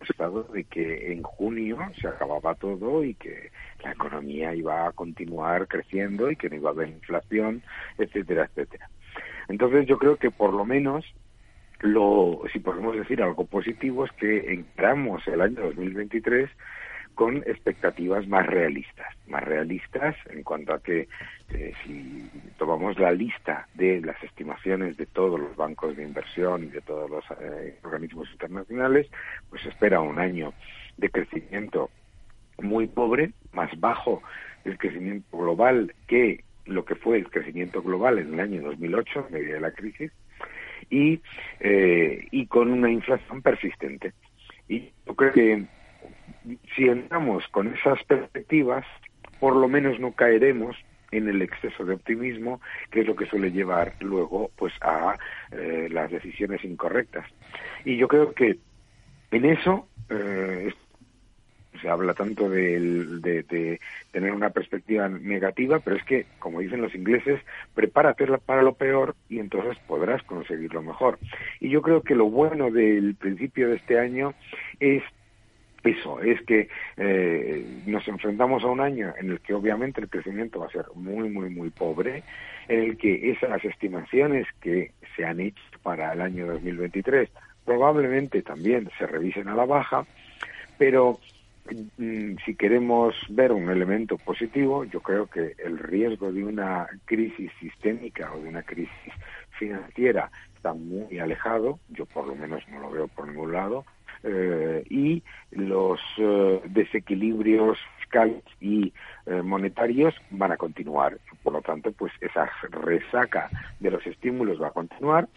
estado de que en junio se acababa todo y que la economía iba a continuar creciendo y que no iba a haber inflación, etcétera, etcétera. Entonces yo creo que por lo menos lo, si podemos decir algo positivo, es que entramos el año 2023 con expectativas más realistas, más realistas en cuanto a que eh, si tomamos la lista de las estimaciones de todos los bancos de inversión y de todos los eh, organismos internacionales, pues espera un año de crecimiento muy pobre, más bajo el crecimiento global que lo que fue el crecimiento global en el año 2008, en medio de la crisis, y, eh, y con una inflación persistente. Y yo creo que si entramos con esas perspectivas, por lo menos no caeremos en el exceso de optimismo, que es lo que suele llevar luego pues a eh, las decisiones incorrectas. Y yo creo que en eso eh, se habla tanto de, tener una perspectiva negativa, pero es que, como dicen los ingleses, prepárate para lo peor y entonces podrás conseguir lo mejor. Y yo creo que lo bueno del principio de este año es eso, es que eh, nos enfrentamos a un año en el que obviamente el crecimiento va a ser muy, muy, muy pobre, en el que esas estimaciones que se han hecho para el año 2023 probablemente también se revisen a la baja, pero si queremos ver un elemento positivo, yo creo que el riesgo de una crisis sistémica o de una crisis financiera está muy alejado, yo por lo menos no lo veo por ningún lado, eh, y los eh, desequilibrios fiscales y eh, monetarios van a continuar. Por lo tanto, pues esa resaca de los estímulos va a continuar.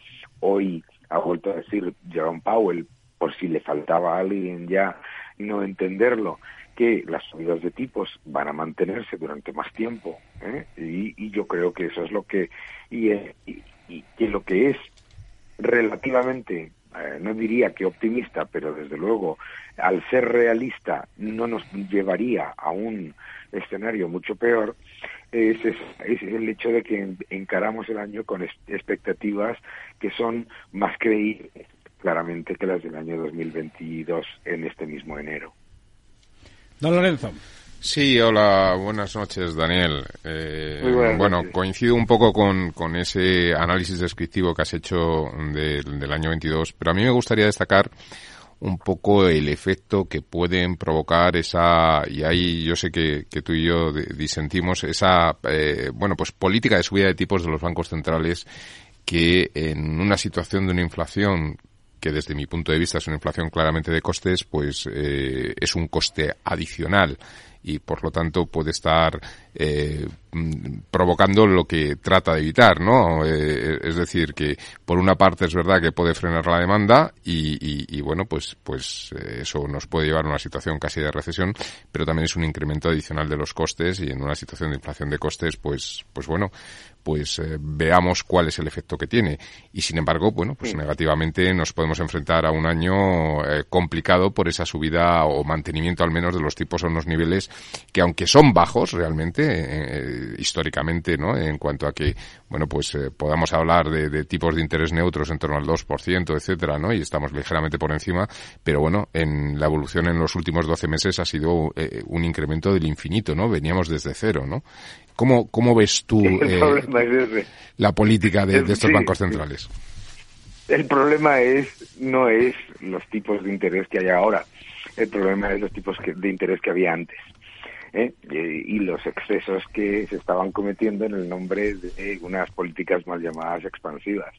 Hoy ha vuelto a decir Jerome Powell, por si le faltaba a alguien ya no entenderlo, que las subidas de tipos van a mantenerse durante más tiempo ¿eh? y, yo creo que eso es lo que y, que lo que es relativamente eh, no diría que optimista pero desde luego al ser realista no nos llevaría a un escenario mucho peor es, es, el hecho de que encaramos el año con expectativas que son más creíbles claramente que las del año 2022 en este mismo enero. Don Lorenzo. Sí, hola, buenas noches, Daniel. Eh, bueno, coincido un poco con, con, ese análisis descriptivo que has hecho del año 22, pero a mí me gustaría destacar un poco el efecto que pueden provocar esa, y ahí yo sé que, que tú y yo disentimos, esa, eh, bueno, pues política de subida de tipos de los bancos centrales que en una situación de una inflación que desde mi punto de vista es una inflación claramente de costes, pues eh, es un coste adicional y por lo tanto puede estar eh, mm, provocando lo que trata de evitar, ¿no? Eh, es decir, que por una parte es verdad que puede frenar la demanda y, bueno, pues, pues eh, eso nos puede llevar a una situación casi de recesión, pero también es un incremento adicional de los costes y en una situación de inflación de costes, pues, pues bueno, pues veamos cuál es el efecto que tiene. Y sin embargo, bueno, pues negativamente nos podemos enfrentar a un año complicado por esa subida o mantenimiento al menos de los tipos a unos niveles que aunque son bajos realmente, eh, históricamente, ¿no? En cuanto a que, bueno, pues eh, podamos hablar de, tipos de interés neutros en torno al 2%, etcétera, ¿no? Y estamos ligeramente por encima, pero bueno, en la evolución en los últimos 12 meses ha sido eh, un incremento del infinito, ¿no? Veníamos desde cero, ¿no? ¿Cómo, cómo ves tú la política de, estos bancos centrales? El problema es no es los tipos de interés que hay ahora, el problema es los tipos de interés que había antes. ¿eh? y los excesos que se estaban cometiendo en el nombre de unas políticas mal llamadas expansivas.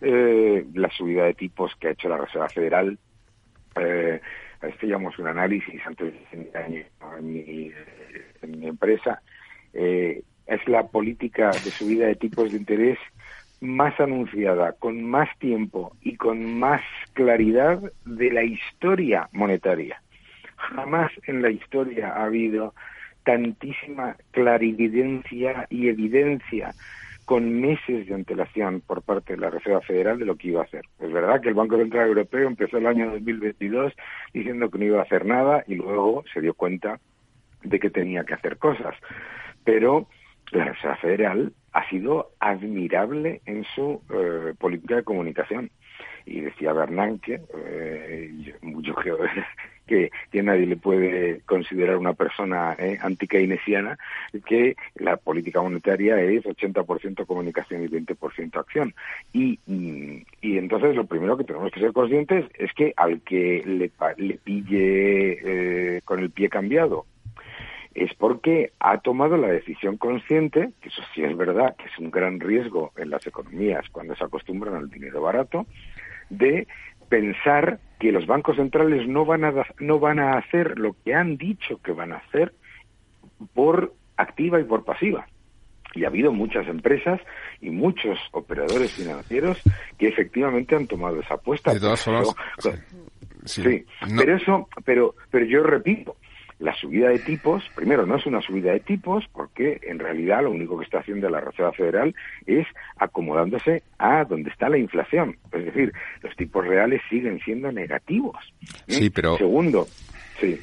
Eh, la subida de tipos que ha hecho la Reserva Federal, eh, hacíamos un análisis antes de año en mi, en mi empresa, eh, es la política de subida de tipos de interés más anunciada, con más tiempo y con más claridad de la historia monetaria. Jamás en la historia ha habido tantísima clarividencia y evidencia con meses de antelación por parte de la Reserva Federal de lo que iba a hacer. Es verdad que el Banco Central Europeo empezó el año 2022 diciendo que no iba a hacer nada y luego se dio cuenta de que tenía que hacer cosas. Pero la Reserva Federal ha sido admirable en su eh, política de comunicación y decía Bernanke, eh, yo, creo [laughs] que, nadie le puede considerar una persona eh, que la política monetaria es 80% comunicación y 20% acción. Y, y entonces lo primero que tenemos que ser conscientes es que al que le, le pille eh, con el pie cambiado es porque ha tomado la decisión consciente, que eso sí es verdad, que es un gran riesgo en las economías cuando se acostumbran al dinero barato, de pensar que los bancos centrales no van a no van a hacer lo que han dicho que van a hacer por activa y por pasiva. Y ha habido muchas empresas y muchos operadores financieros que efectivamente han tomado esa apuesta. De todas formas, sí, pero eso, pero, pero yo repito, la subida de tipos, primero, no es una subida de tipos porque en realidad lo único que está haciendo la Reserva Federal es acomodándose a donde está la inflación. Es decir, los tipos reales siguen siendo negativos. Sí, pero... Segundo, sí.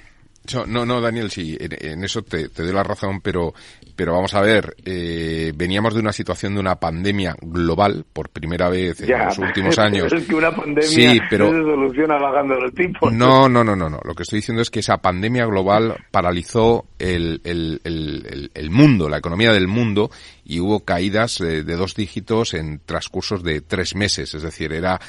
No, no, Daniel, sí, en, eso te, doy la razón, pero, pero vamos a ver, eh, veníamos de una situación de una pandemia global por primera vez en los últimos [laughs] años. es que una pandemia sí, pero, no se soluciona bajando los tipos. No, no, no, no, no. Lo que estoy diciendo es que esa pandemia global paralizó el, el, el, el mundo, la economía del mundo, y hubo caídas de, dos dígitos en transcursos de tres meses. Es decir, era,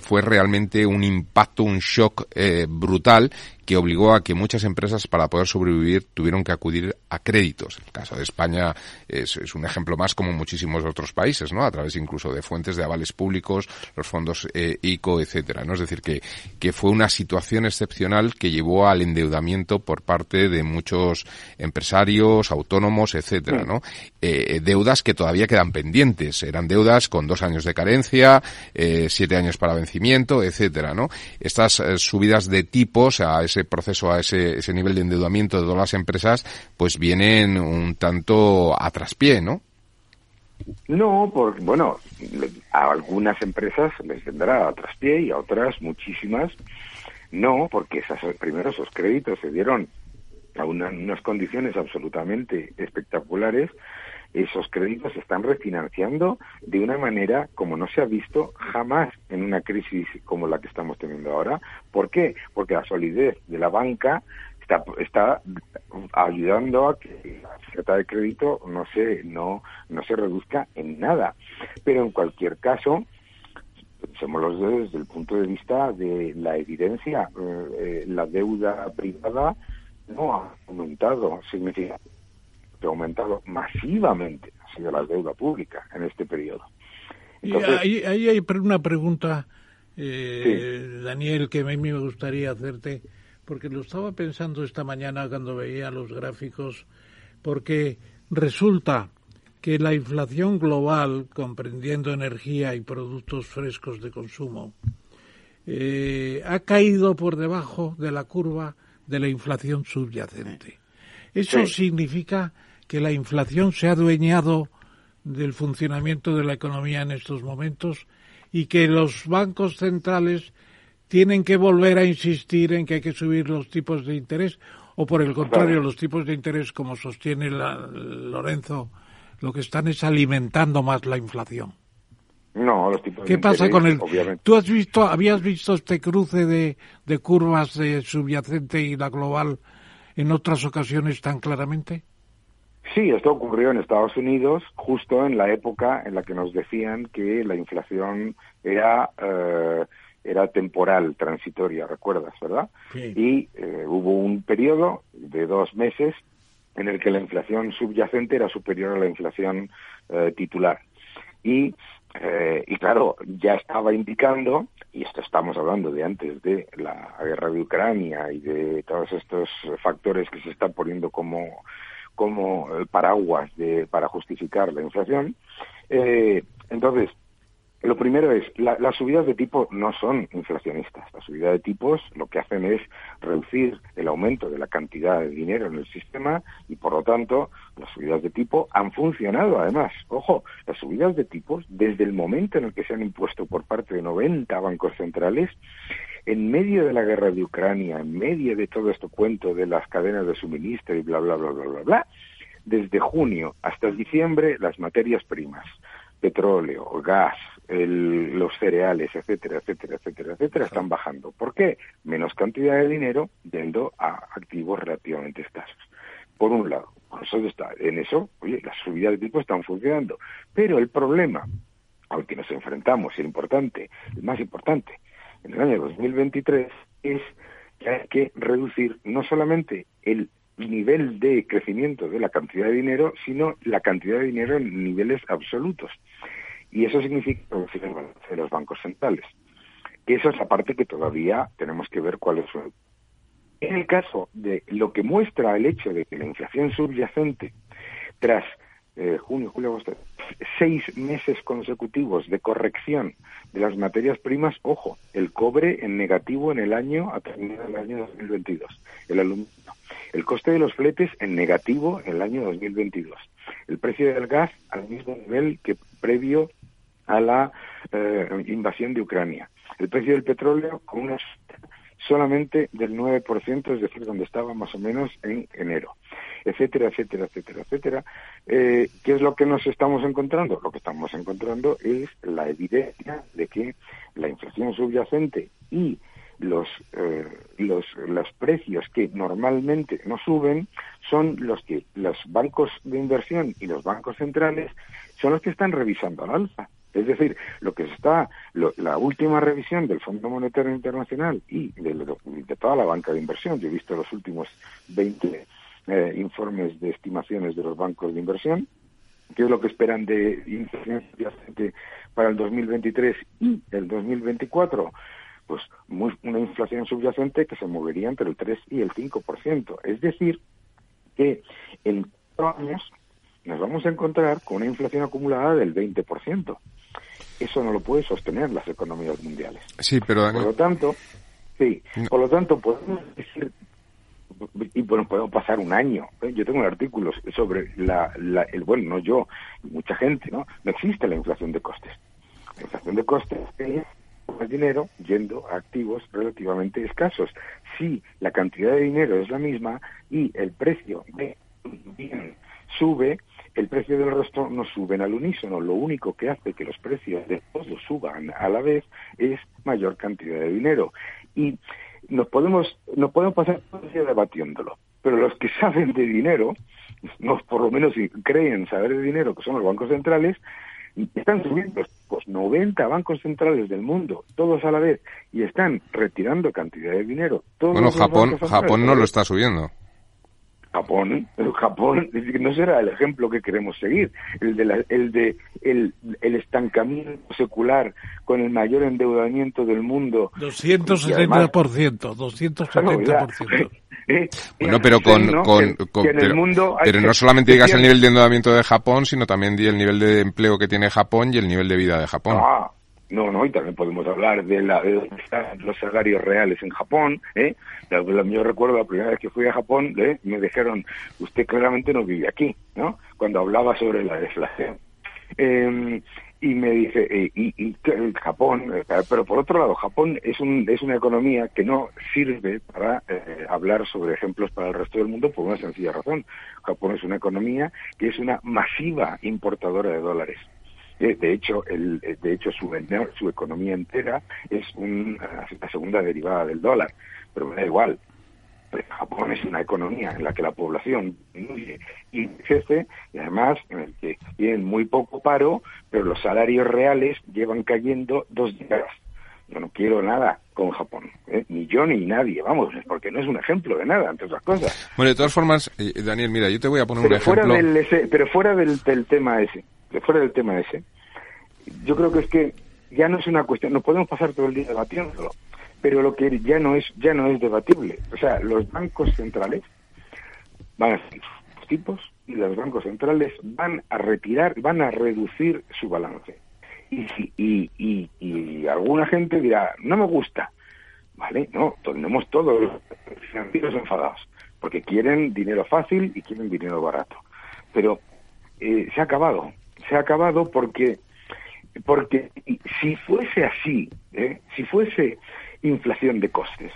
fue realmente un impacto, un shock eh, brutal que obligó a que muchas empresas para poder sobrevivir tuvieron que acudir a créditos. El caso de España es, un ejemplo más como muchísimos otros países, ¿no? A través incluso de fuentes de avales públicos, los fondos eh, ICO, etcétera, ¿no? Es decir, que, que fue una situación excepcional que llevó al endeudamiento por parte de muchos empresarios, autónomos, etcétera, ¿no? Eh, deudas que todavía quedan pendientes. Eran deudas con dos años de carencia, eh, siete años para vencimiento, etcétera, ¿no? Estas eh, subidas de tipos a ese proceso, a ese, ese nivel de endeudamiento de todas las empresas, pues vienen un tanto a traspié, ¿no? No, porque, bueno, a algunas empresas les vendrá a traspié y a otras muchísimas no, porque esas, primero esos créditos se dieron a unas condiciones absolutamente espectaculares esos créditos se están refinanciando de una manera como no se ha visto jamás en una crisis como la que estamos teniendo ahora. ¿Por qué? Porque la solidez de la banca está, está ayudando a que la oferta de crédito no se, no, no se reduzca en nada. Pero en cualquier caso, pensémoslo desde el punto de vista de la evidencia, eh, eh, la deuda privada no ha aumentado significativamente ha aumentado masivamente ha sido la deuda pública en este periodo. y ahí, hay una pregunta, eh, Daniel, que a mí me gustaría hacerte, porque lo estaba pensando esta mañana cuando veía los gráficos, porque resulta que la inflación global, comprendiendo energía y productos frescos de consumo, eh, ha caído por debajo de la curva de la inflación subyacente. Eso significa que la inflación se ha adueñado del funcionamiento de la economía en estos momentos y que los bancos centrales tienen que volver a insistir en que hay que subir los tipos de interés o por el contrario los tipos de interés como sostiene Lorenzo lo que están es alimentando más la inflación. No, los tipos ¿Qué pasa con el? ¿Tú has visto, habías visto este cruce de, de curvas de subyacente y la global en otras ocasiones tan claramente? Sí, esto ocurrió en Estados Unidos justo en la época en la que nos decían que la inflación era eh, era temporal, transitoria, recuerdas, ¿verdad? Y eh, hubo un periodo de dos meses en el que la inflación subyacente era superior a la inflación eh, titular. Y, y claro, ya estaba indicando, y esto estamos hablando de antes de la guerra de Ucrania y de todos estos factores que se están poniendo como como paraguas de, para justificar la inflación. Eh, entonces, lo primero es, las subidas de tipo no son inflacionistas. Las subidas de tipos lo que hacen es reducir el aumento de la cantidad de dinero en el sistema y, por lo tanto, las subidas de tipo han funcionado. Además, ojo, las subidas de tipos, desde el momento en el que se han impuesto por parte de 90 bancos centrales, en medio de la guerra de Ucrania, en medio de todo este cuento de las cadenas de suministro y bla, bla, bla, bla, bla, bla, desde junio hasta diciembre las materias primas, petróleo, gas, los cereales, etcétera, etcétera, etcétera, etcétera, están bajando. ¿Por qué? Menos cantidad de dinero yendo a activos relativamente escasos. Por un lado, eso está, en eso, oye, las subidas de tipo están funcionando. Pero el problema al que nos enfrentamos, el importante, el más importante, en el año 2023, es que hay que reducir no solamente el nivel de crecimiento de la cantidad de dinero, sino la cantidad de dinero en niveles absolutos. Y eso significa de los bancos centrales. Eso es la parte que todavía tenemos que ver cuál es su. En el caso de lo que muestra el hecho de que la inflación subyacente, tras eh, junio, julio, agosto, seis meses consecutivos de corrección de las materias primas, ojo, el cobre en negativo en el año a terminar el año 2022, el aluminio, el coste de los fletes en negativo en el año 2022, el precio del gas al mismo nivel que previo a la eh, invasión de Ucrania, el precio del petróleo con una solamente del 9%, es decir, donde estaba más o menos en enero etcétera, etcétera, etcétera, etcétera. Eh, ¿Qué es lo que nos estamos encontrando? Lo que estamos encontrando es la evidencia de que la inflación subyacente y los, eh, los, los precios que normalmente no suben son los que los bancos de inversión y los bancos centrales son los que están revisando al alza. Es decir, lo que está, la última revisión del Fondo Monetario Internacional y de, toda la banca de inversión, yo he visto los últimos 20 eh, informes de estimaciones de los bancos de inversión, qué es lo que esperan de inflación subyacente para el 2023 y el 2024. Pues una inflación subyacente que se movería entre el 3 y el 5%. Es decir, que en años nos vamos a encontrar con una inflación acumulada del 20%. Eso no lo puede sostener las economías mundiales. Sí, pero... Por lo tanto, sí, por lo tanto podemos decir y bueno, podemos pasar un año. ¿eh? Yo tengo un artículo sobre la, el, bueno, no yo, mucha gente, ¿no? No existe la inflación de costes. La inflación de costes es más dinero yendo a activos relativamente escasos. Si la cantidad de dinero es la misma y el precio de bien sube, el precio del resto no suben al unísono. Lo único que hace que los precios de todos suban a la vez es mayor cantidad de dinero. Y nos podemos, nos podemos pasar todo el día debatiéndolo. Pero los que [laughs] saben de dinero, no, por lo menos si creen saber de dinero, que son los bancos centrales, están subiendo los 90 bancos centrales del mundo, todos a la vez, y están retirando cantidad de dinero. Todos bueno, Japón, Japón no lo está subiendo. Japón, Japón [laughs] no será el ejemplo que queremos seguir, el de, el, de el, estancamiento secular con el mayor endeudamiento del mundo. 270%, 270%. [laughs] Eh, bueno, pero con, con, pero, no solamente digas el nivel de endeudamiento de Japón, sino también el nivel de empleo que tiene Japón y el nivel de vida de Japón. Ah, no, no, y también podemos hablar de, la, de los salarios reales en Japón. ¿eh? Yo recuerdo la primera vez que fui a Japón, ¿eh? me dijeron, usted claramente no vive aquí, ¿no? Cuando hablaba sobre la deflación. Eh, y me dice, eh, y, y, Japón, eh, pero por otro lado, Japón es, un, es una economía que no sirve para eh, hablar sobre ejemplos para el resto del mundo por una sencilla razón. Japón es una economía que es una masiva importadora de dólares. Eh, de hecho, el, eh, de hecho su, su economía entera es una, la segunda derivada del dólar, pero me da igual. Japón es una economía en la que la población disminuye y crece y además en el que tienen muy poco paro, pero los salarios reales llevan cayendo dos décadas. Yo no quiero nada con Japón, ¿eh? ni yo ni nadie, vamos, porque no es un ejemplo de nada, entre otras cosas. Bueno, de todas formas, Daniel, mira, yo te voy a poner un ejemplo. Fuera del pero fuera del tema ese, fuera del tema ese, yo creo que es que ya no es una cuestión, nos podemos pasar todo el día debatiéndolo, pero lo que ya no es, ya no es debatible. O sea, los bancos centrales van a ser sus tipos y los bancos centrales van a retirar, van a reducir su balance. Y, y, y, y alguna gente dirá, no me gusta. ¿Vale? No, tenemos todos los financieros enfadados, porque quieren dinero fácil y quieren dinero barato. Pero eh, se ha acabado se ha acabado porque porque si fuese así, ¿eh? si fuese inflación de costes,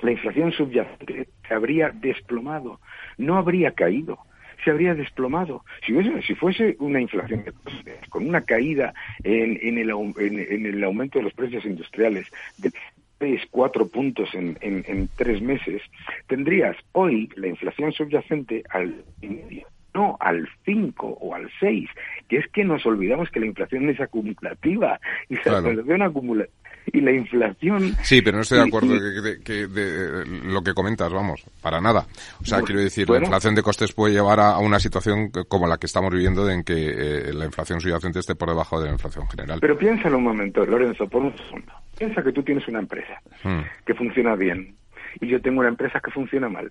la inflación subyacente se habría desplomado, no habría caído. se habría desplomado. Si, hubiese, si fuese una inflación de costes, con una caída en, en, el, au- en, en el aumento de los precios industriales de tres, cuatro puntos en, en, tres meses, tendrías hoy la inflación subyacente al medio, no al 5 o al 6, que es que nos olvidamos que la inflación es acumulativa y la Claro. inflación acumula y la inflación Sí, pero no estoy de acuerdo de- de, lo que comentas, vamos, para nada. O sea, quiero decir, bueno. la inflación de costes puede llevar a, a una situación como la que estamos viviendo, en que eh, la inflación subyacente esté por debajo de la inflación general. Pero piénsalo un momento, Lorenzo, por un segundo. Piensa que tú tienes una empresa Mm. que funciona bien y yo tengo una empresa que funciona mal,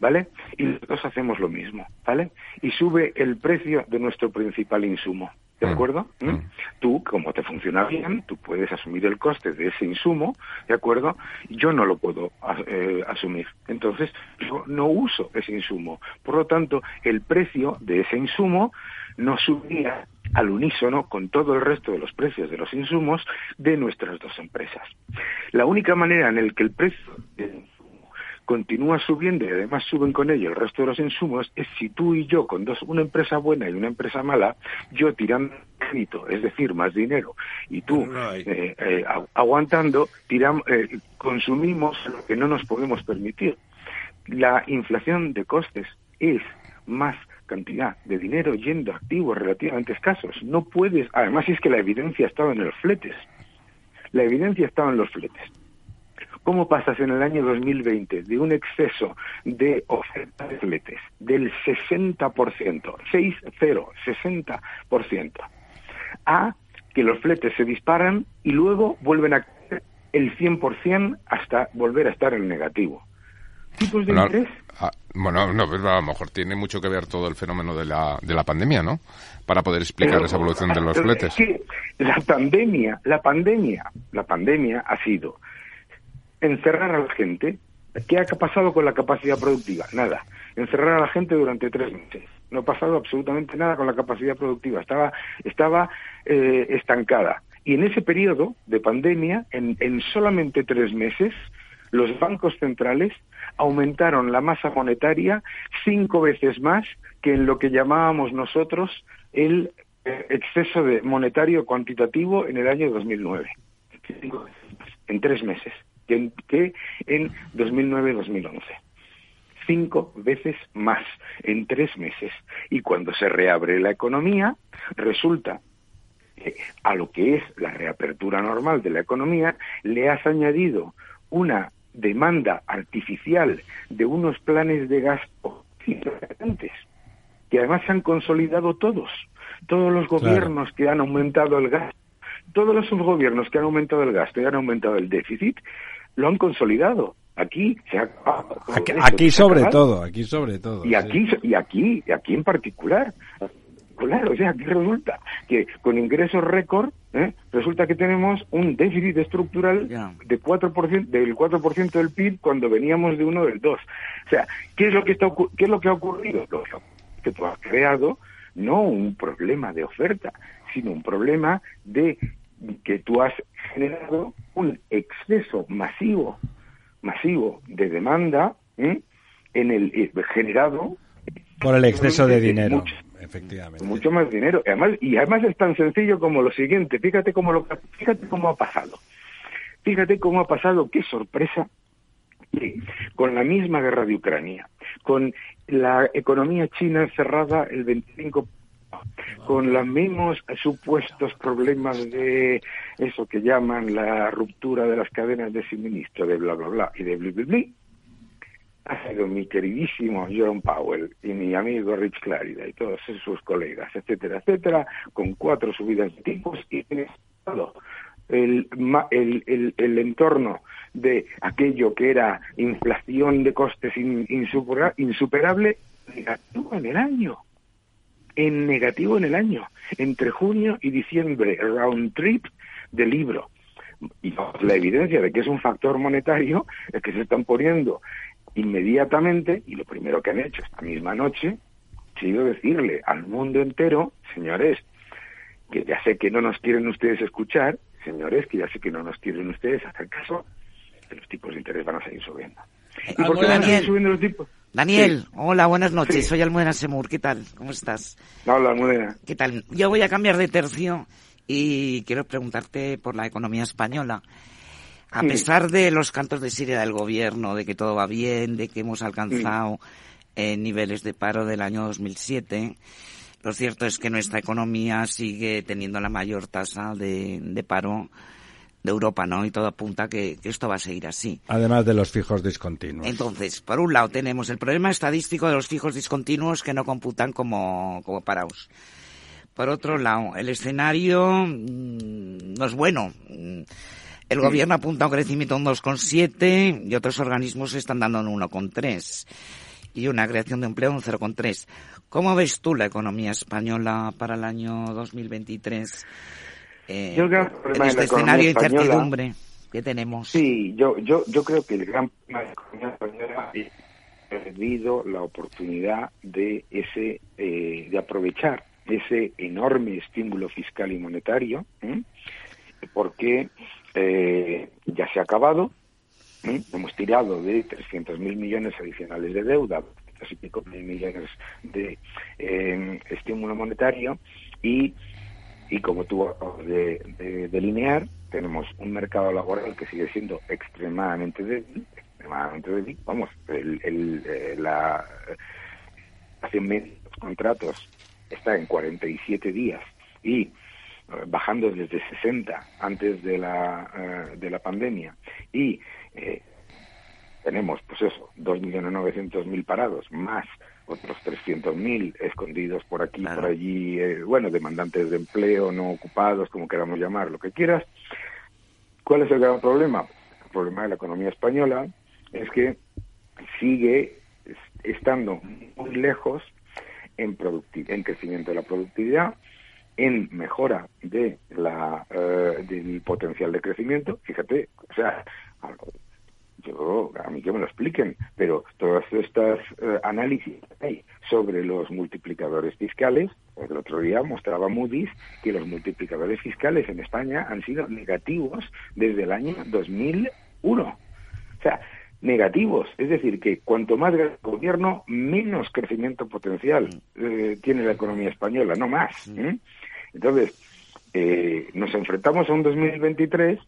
¿vale? Y nosotros hacemos lo mismo, ¿vale? Y sube el precio de nuestro principal insumo, ¿de Mm. acuerdo? ¿Mm? Tú, como te funciona bien, tú puedes asumir el coste de ese insumo, ¿de acuerdo? Yo no lo puedo eh, asumir. Entonces, yo no uso ese insumo. Por lo tanto, el precio de ese insumo no subía al unísono con todo el resto de los precios de los insumos de nuestras dos empresas. La única manera en la que el precio continúa subiendo y además suben con ello el resto de los insumos es si tú y yo, con dos, una empresa buena y una empresa mala, yo tirando crédito, es decir, más dinero, y tú eh, eh, agu- aguantando, tiram- eh, consumimos lo que no nos podemos permitir. La inflación de costes es más cantidad de dinero yendo a activos relativamente escasos. No puedes, además es que la evidencia estaba en los fletes. La evidencia estaba en los fletes. ¿Cómo pasas en el año 2020 de un exceso de oferta de fletes del 60%, 6-0, 60%, a que los fletes se disparan y luego vuelven a caer el 100% hasta volver a estar en negativo? ¿Tipos de Bueno, interés? ah, bueno, no, pero a lo mejor tiene mucho que ver todo el fenómeno de la, de la pandemia, ¿no? Para poder explicar Pero, esa evolución de los fletes. Es que la pandemia, la pandemia, la pandemia ha sido encerrar a la gente. ¿Qué ha pasado con la capacidad productiva? Nada. Encerrar a la gente durante tres meses. No ha pasado absolutamente nada con la capacidad productiva. Estaba, estaba eh, estancada. Y en ese periodo de pandemia, en, en solamente tres meses, los bancos centrales aumentaron la masa monetaria cinco veces más que en lo que llamábamos nosotros el eh, exceso de monetario cuantitativo en el año 2009. Cinco veces más, en tres meses, que en, que en 2009-2011. Cinco veces más en tres meses. Y cuando se reabre la economía, resulta que a lo que es la reapertura normal de la economía, le has añadido una demanda artificial de unos planes de gasto importantes, que además se han consolidado todos. Todos los gobiernos que han aumentado el gasto, todos los subgobiernos que han aumentado el gasto y han aumentado el déficit, lo han consolidado. Aquí se ha acabado Aquí, esto, aquí se ha sobre acabado. todo, aquí sobre todo. Y sí. aquí, y aquí, y aquí en particular. Claro, o sea, aquí resulta que con ingresos récord, ¿eh? resulta que tenemos un déficit estructural de 4%, del 4% del PIB cuando veníamos de uno del 2. O sea, ¿qué es lo que, está, qué es lo que ha ocurrido? Lo que tú has creado no un problema de oferta, sino un problema de que tú has generado un exceso masivo, masivo de demanda ¿eh? en el eh, generado Por el exceso de dinero, mucho, efectivamente. mucho más dinero. Además, y además es tan sencillo como lo siguiente. Fíjate cómo lo, fíjate cómo ha pasado. Fíjate cómo ha pasado. Qué sorpresa que con la misma guerra de Ucrania, con la economía china cerrada el 25 con los mismos supuestos problemas de eso que llaman la ruptura de las cadenas de suministro, de bla, bla, bla, y de bli, bli, bli, ha sido mi queridísimo Jerome Powell y mi amigo Rich Clarida y todos sus colegas, etcétera, etcétera, con cuatro subidas de tipos y estado el, el, el, el entorno de aquello que era inflación de costes in- insupera- insuperable en el año en negativo en el año, entre junio y diciembre, round trip de libro. Y la evidencia de que es un factor monetario es que se están poniendo inmediatamente, y lo primero que han hecho esta misma noche, ha sido decirle al mundo entero, señores, que ya sé que no nos quieren ustedes escuchar, señores, que ya sé que no nos quieren ustedes hacer caso, que los tipos de interés van a seguir subiendo. ¿Y por qué van a seguir subiendo los tipos? Daniel, hola, buenas noches. Soy Almudena Semur. ¿Qué tal? ¿Cómo estás? Hola, Almudena. ¿Qué tal? Yo voy a cambiar de tercio y quiero preguntarte por la economía española. A Sí. pesar de los cantos de Siria del gobierno, de que todo va bien, de que hemos alcanzado eh, niveles de paro del año 2007, lo cierto es que nuestra economía sigue teniendo la mayor tasa de, de paro de Europa, ¿no? Y todo apunta que, que esto va a seguir así. Además de los fijos discontinuos. Entonces, por un lado tenemos el problema estadístico de los fijos discontinuos que no computan como, como parados. Por otro lado, el escenario mm, no es bueno. El gobierno apunta a un crecimiento de un 2,7 y otros organismos están dando un 1,3 y una creación de empleo de un 0,3. ¿Cómo ves tú la economía española para el año 2023? Eh, Yo creo que el en este escenario de incertidumbre que tenemos. Sí, yo, yo, yo creo que el gran problema de la economía española es perdido la oportunidad de ese, eh, de aprovechar ese enorme estímulo fiscal y monetario, ¿eh? porque eh, ya se ha acabado, hemos tirado de 300.000 millones adicionales de deuda, casi pico mil millones de eh, estímulo monetario y y como tú acabas de, de delinear, tenemos un mercado laboral que sigue siendo extremadamente débil, extremadamente débil. Vamos, el, el, eh, la contratos está en 47 días y eh, bajando desde 60 antes de la, eh, de la pandemia y eh, tenemos, pues eso, 2.900.000 parados, más otros 300.000 escondidos por aquí, por allí, eh, bueno, demandantes de empleo, no ocupados, como queramos llamar, lo que quieras. ¿Cuál es el gran problema? El problema de la economía española es que sigue es- estando muy lejos en, en crecimiento de la productividad, en mejora de la, eh, del potencial de crecimiento. Fíjate, o sea, yo, a mí que me lo expliquen, pero todos estos eh, análisis hay sobre los multiplicadores fiscales, pues el otro día mostraba Moody's que los multiplicadores fiscales en España han sido negativos desde el año 2001. O sea, negativos, es decir, que cuanto más grande el gobierno, menos crecimiento potencial eh, tiene la economía española, no más. ¿eh? Entonces, eh, nos enfrentamos a un 2023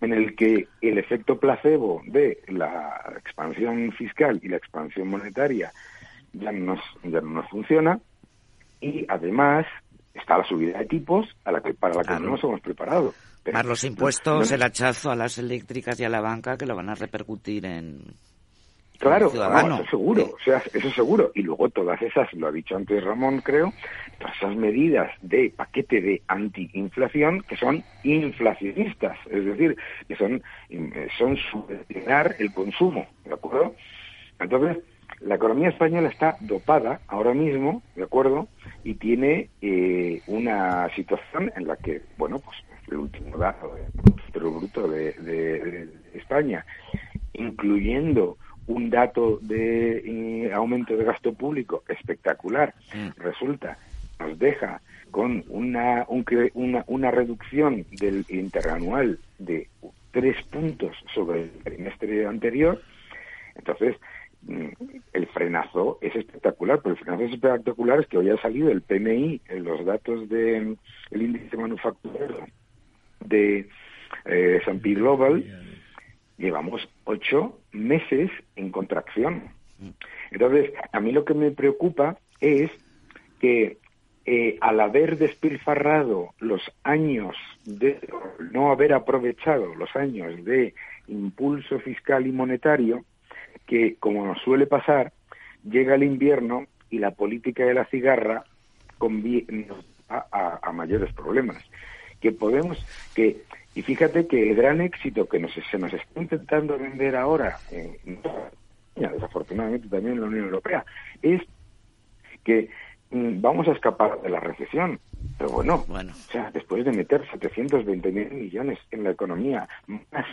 en el que el efecto placebo de la expansión fiscal y la expansión monetaria ya no nos, ya no nos funciona y además está la subida de tipos a la que, para la que Claro. no nos hemos preparado. Pero- Más los impuestos, no- el hachazo a las eléctricas y a la banca que lo van a repercutir en Claro, no, eso seguro, o sea, eso seguro. Y luego todas esas, lo ha dicho antes Ramón, creo, todas esas medidas de paquete de antiinflación que son inflacionistas, es decir, que son, eh, son subvencionar el consumo, ¿de acuerdo? Entonces, la economía española está dopada ahora mismo, ¿de acuerdo? Y tiene eh, una situación en la que, bueno, pues el último dato del Bruto de, de- de España, incluyendo un dato de eh, aumento de gasto público espectacular, resulta, nos deja con una, un una, una reducción del interanual de tres puntos sobre el trimestre anterior, entonces mm, el frenazo es espectacular, pero el frenazo es espectacular es que hoy ha salido el PMI, en los datos del índice manufacturero de eh, S&P Global, llevamos ocho meses en contracción. Entonces, a mí lo que me preocupa es que eh, al haber despilfarrado los años de no haber aprovechado los años de impulso fiscal y monetario, que como nos suele pasar, llega el invierno y la política de la cigarra convi- nos a, a- a mayores problemas. Que podemos, que, y fíjate que el gran éxito que nos, se nos está intentando vender ahora, España, desafortunadamente también en la Unión Europea, es que mm, vamos a escapar de la recesión. Pero bueno, o sea, después de meter 720 mil millones en la economía, más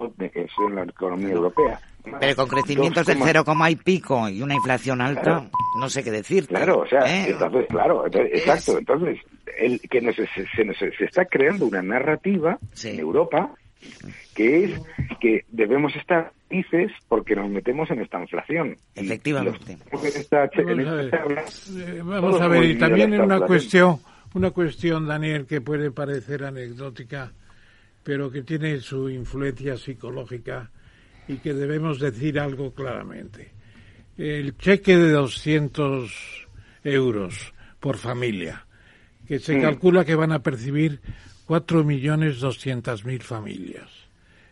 en la economía europea. Pero con crecimientos del 2,5 cero coma y pico y una inflación alta, Claro. no sé qué decirte. Claro, o sea, ¿eh? entonces, claro, entonces, exacto. Entonces, el, que nos, se, se nos- se está creando una narrativa en Europa que es que debemos estar dices porque nos metemos en esta inflación. Efectivamente. vamos a ver, y también en una cuestión, una cuestión, Daniel, que puede parecer anecdótica, pero que tiene su influencia psicológica y que debemos decir algo claramente. El cheque de 200 euros por familia, que se calcula que van a percibir 4.200.000 familias.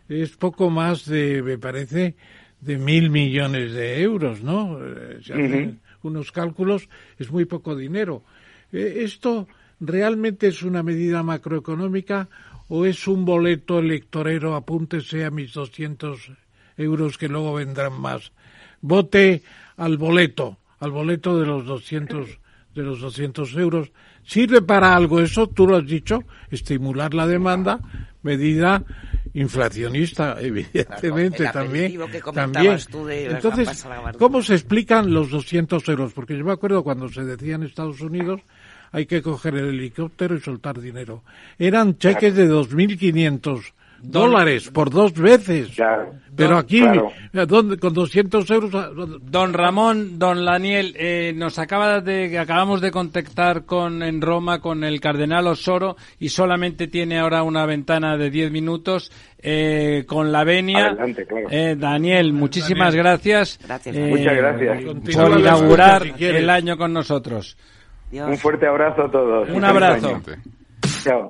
Es poco más de, me parece, de mil millones de euros, ¿no? Eh, se hacen unos cálculos, es muy poco dinero. Eh, ¿Esto realmente es una medida macroeconómica o es un boleto electorero, apúntese a mis 200 euros que luego vendrán más? Vote al boleto, al boleto de los 200 de los 200 euros. ¿Sirve para algo eso? Tú lo has dicho, estimular la demanda, medida inflacionista, [laughs] evidentemente también. también. Entonces, ¿cómo se explican los 200 euros? Porque yo me acuerdo cuando se decía en Estados Unidos hay que coger el helicóptero y soltar dinero. Eran cheques de 2.500 dólares por dos veces. Pero aquí, con 200 euros. Don Ramón, don Daniel, eh, nos acaba de, acabamos de contactar con, en Roma con el cardenal Osoro y solamente tiene ahora una ventana de 10 minutos eh, con la venia. Eh, Daniel, muchísimas gracias. Muchas gracias. Por inaugurar el año con nosotros. Un fuerte abrazo a todos. Un abrazo. Chao.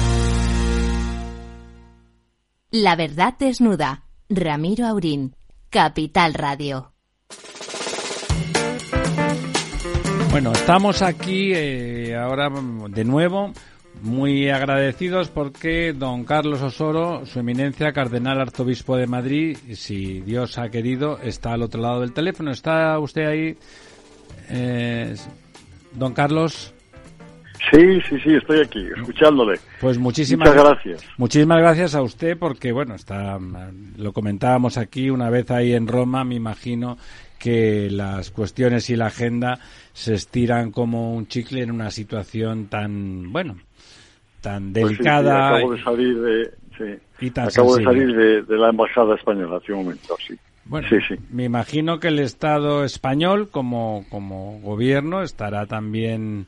La verdad desnuda. Ramiro Aurín, Capital Radio. Bueno, estamos aquí eh, ahora de nuevo muy agradecidos porque don Carlos Osoro, su eminencia, cardenal arzobispo de Madrid, si Dios ha querido, está al otro lado del teléfono. ¿Está usted ahí? Eh, don Carlos. Sí, sí, sí, estoy aquí, escuchándole. Pues muchísimas Muchas gracias. Muchísimas gracias a usted porque, bueno, está, lo comentábamos aquí una vez ahí en Roma, me imagino que las cuestiones y la agenda se estiran como un chicle en una situación tan, bueno, tan Pues sí, sí, delicada. acabo de salir de, sí, y tan acabo de sensible. salir de, de la embajada española hace un momento, sí. Bueno, Sí, sí. me imagino que el Estado español, como, como gobierno, estará también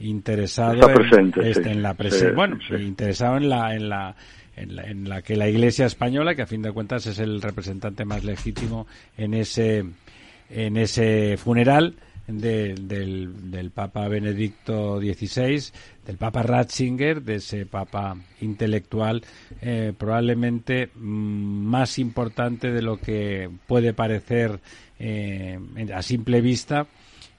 interesado Está en- este, sí. en la presen- Sí, bueno, sí. interesado en la, en la en la en la que la Iglesia española, que a fin de cuentas es el representante más legítimo en ese en ese funeral de- del, del Papa Benedicto XVI, del Papa Ratzinger, de ese Papa intelectual, eh, probablemente mm, más importante de lo que puede parecer eh, a simple vista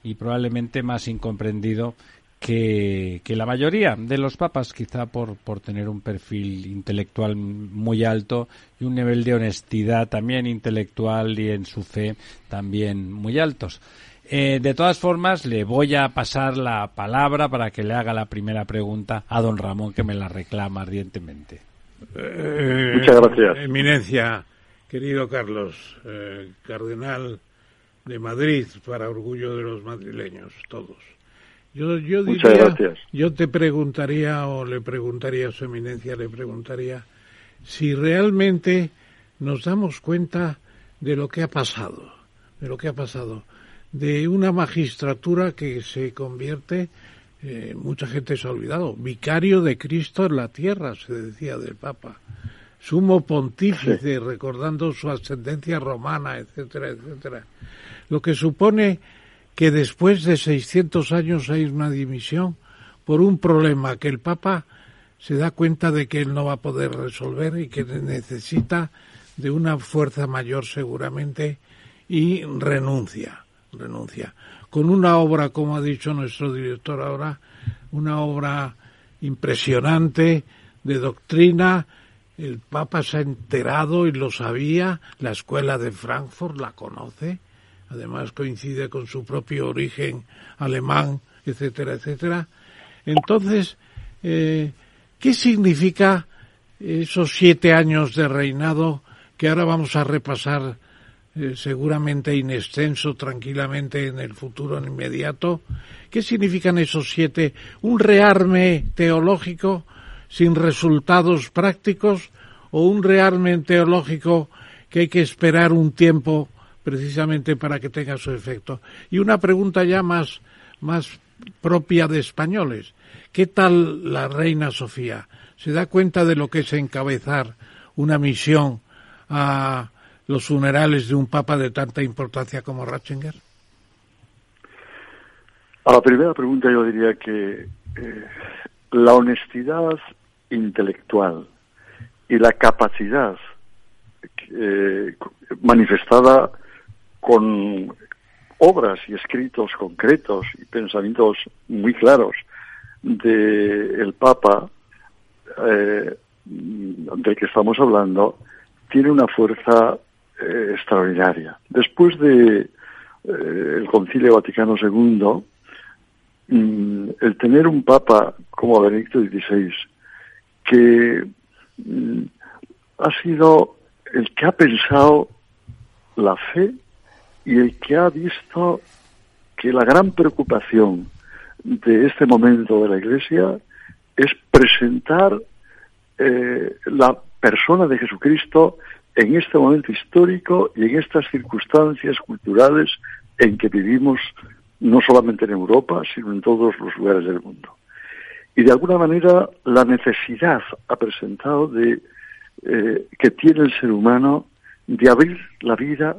y probablemente más incomprendido que, que la mayoría de los papas, quizá por, por tener un perfil intelectual muy alto y un nivel de honestidad también intelectual y en su fe también muy altos. Eh, de todas formas, le voy a pasar la palabra para que le haga la primera pregunta a don Ramón, que me la reclama ardientemente. Eh, Muchas gracias. Eminencia, querido Carlos, eh, cardenal de Madrid, para orgullo de los madrileños, todos. Yo, yo Muchas diría- gracias. yo te preguntaría, o le preguntaría a su eminencia, le preguntaría si realmente nos damos cuenta de lo que ha pasado, de lo que ha pasado, de una magistratura que se convierte, eh, mucha gente se ha olvidado, vicario de Cristo en la tierra, se decía del Papa, sumo pontífice, recordando su ascendencia romana, etcétera, etcétera. Lo que supone que después de 600 años hay una dimisión por un problema que el Papa se da cuenta de que él no va a poder resolver y que necesita de una fuerza mayor seguramente y renuncia, renuncia. Con una obra, como ha dicho nuestro director ahora, una obra impresionante de doctrina, el Papa se ha enterado y lo sabía, la escuela de Frankfurt la conoce, además coincide con su propio origen alemán, etcétera, etcétera. Entonces, eh, ¿qué significa esos siete años de reinado que ahora vamos a repasar eh, seguramente in extenso, tranquilamente en el futuro inmediato? ¿Qué significan esos siete? ¿Un rearme teológico sin resultados prácticos o un rearme teológico que hay que esperar un tiempo precisamente para que tenga su efecto? Y una pregunta ya más, más propia de españoles. ¿Qué tal la reina Sofía? ¿Se da cuenta de lo que es encabezar una misión a los funerales de un papa de tanta importancia como Ratzinger? A la primera pregunta yo diría que eh, la honestidad intelectual y la capacidad eh, manifestada con obras y escritos concretos y pensamientos muy claros del el Papa eh, del que estamos hablando tiene una fuerza eh, extraordinaria. Después de eh, el Concilio Vaticano II, mm, el tener un Papa como Benedicto XVI, que mm, ha sido el que ha pensado la fe y el que ha visto que la gran preocupación de este momento de la Iglesia es presentar eh, la persona de Jesucristo en este momento histórico y en estas circunstancias culturales en que vivimos no solamente en Europa, sino en todos los lugares del mundo. Y de alguna manera la necesidad ha presentado de eh, que tiene el ser humano de abrir la vida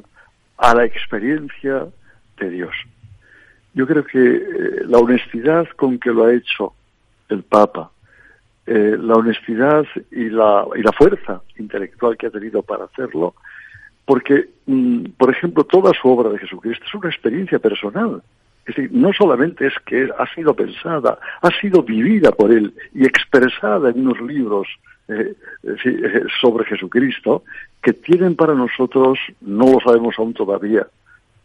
a la experiencia de Dios. Yo creo que eh, la honestidad con que lo ha hecho el Papa, eh, la honestidad y la, y la fuerza intelectual que ha tenido para hacerlo, porque, mm, por ejemplo, toda su obra de Jesucristo es una experiencia personal. Es decir, no solamente es que ha sido pensada, ha sido vivida por él y expresada en unos libros eh, eh, sobre Jesucristo que tienen para nosotros, no lo sabemos aún todavía,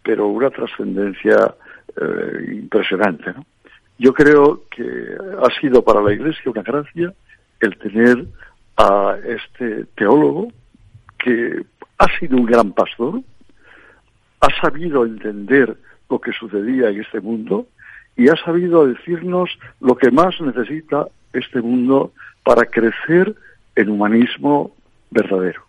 pero una trascendencia impresionante. ¿no? Yo creo que ha sido para la Iglesia una gracia el tener a este teólogo que ha sido un gran pastor, ha sabido entender lo que sucedía en este mundo y ha sabido decirnos lo que más necesita este mundo para crecer en humanismo verdadero.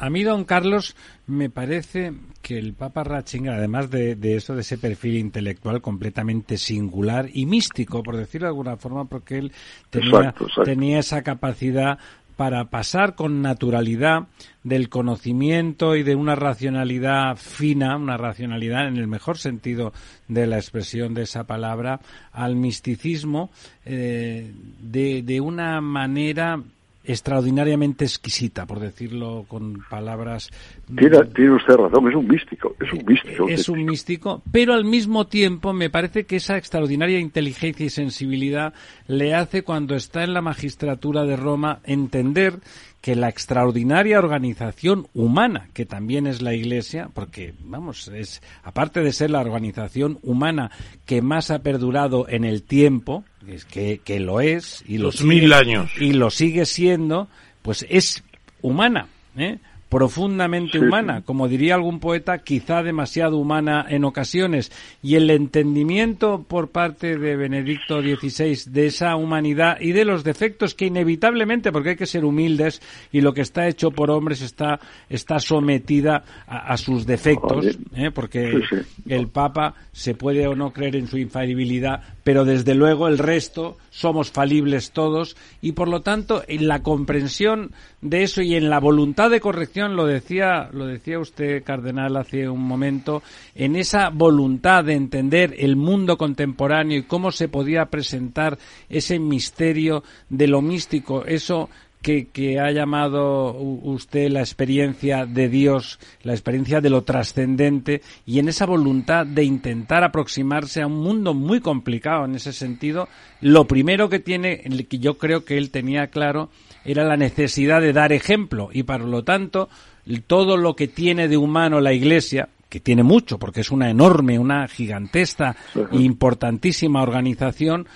A mí, don Carlos, me parece que el Papa Ratzinger, además de, eso, de ese perfil intelectual completamente singular y místico, por decirlo de alguna forma, porque él tenía, tenía esa capacidad para pasar con naturalidad del conocimiento y de una racionalidad fina, una racionalidad en el mejor sentido de la expresión de esa palabra, al misticismo eh, de, de una manera extraordinariamente exquisita, por decirlo con palabras. Tiene, tiene, usted razón, es un místico, es un místico. Es un místico, pero al mismo tiempo me parece que esa extraordinaria inteligencia y sensibilidad le hace cuando está en la magistratura de Roma entender que la extraordinaria organización humana, que también es la Iglesia, porque, vamos, es, aparte de ser la organización humana que más ha perdurado en el tiempo, es que, que lo es, y Los mil años. Y lo sigue siendo, pues es humana, ¿eh? Profundamente humana, como diría algún poeta, quizá demasiado humana en ocasiones, y el entendimiento por parte de Benedicto XVI de esa humanidad y de los defectos que inevitablemente, porque hay que ser humildes, y lo que está hecho por hombres está, está sometida a, sus defectos, ¿eh? porque el Papa se puede o no creer en su infalibilidad, pero desde luego el resto somos falibles todos, y por lo tanto, en la comprensión de eso y en la voluntad de corrección, lo decía, lo decía usted, cardenal, hace un momento, en esa voluntad de entender el mundo contemporáneo y cómo se podía presentar ese misterio de lo místico, eso que, que, ha llamado usted la experiencia de Dios, la experiencia de lo trascendente, y en esa voluntad de intentar aproximarse a un mundo muy complicado en ese sentido, lo primero que tiene, que yo creo que él tenía claro, era la necesidad de dar ejemplo y, por lo tanto, todo lo que tiene de humano la Iglesia, que tiene mucho, porque es una enorme, una gigantesca, importantísima organización,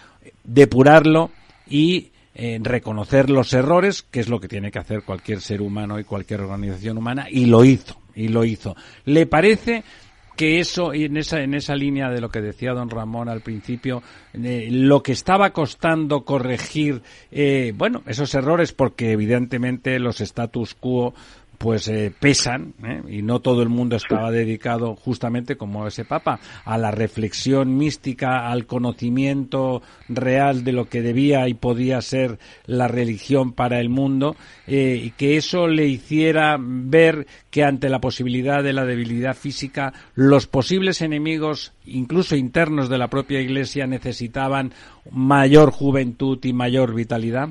depurarlo y eh, reconocer los errores, que es lo que tiene que hacer cualquier ser humano y cualquier organización humana, y lo hizo, y lo hizo. ¿Le parece que eso, en esa, en esa línea de lo que decía don Ramón al principio, lo que estaba costando corregir, eh, bueno, esos errores, porque evidentemente los status quo pues eh, pesan ¿eh? y no todo el mundo estaba dedicado justamente como ese papa a la reflexión mística al conocimiento real de lo que debía y podía ser la religión para el mundo eh, y que eso le hiciera ver que ante la posibilidad de la debilidad física los posibles enemigos incluso internos de la propia iglesia necesitaban mayor juventud y mayor vitalidad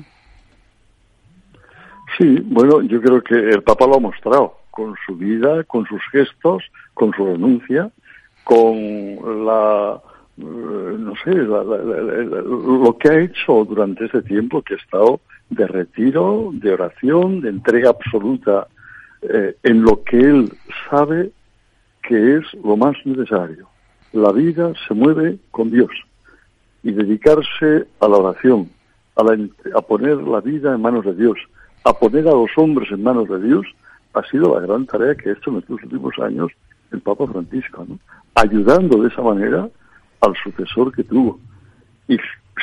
Sí, bueno, yo creo que el Papa lo ha mostrado con su vida, con sus gestos, con su renuncia, con la, eh, no sé, lo que ha hecho durante ese tiempo que ha estado de retiro, de oración, de entrega absoluta eh, en lo que él sabe que es lo más necesario. La vida se mueve con Dios y dedicarse a la oración, a, a poner la vida en manos de Dios, a poner a los hombres en manos de Dios ha sido la gran tarea que ha hecho en estos últimos años el Papa Francisco, ¿no? ayudando de esa manera al sucesor que tuvo y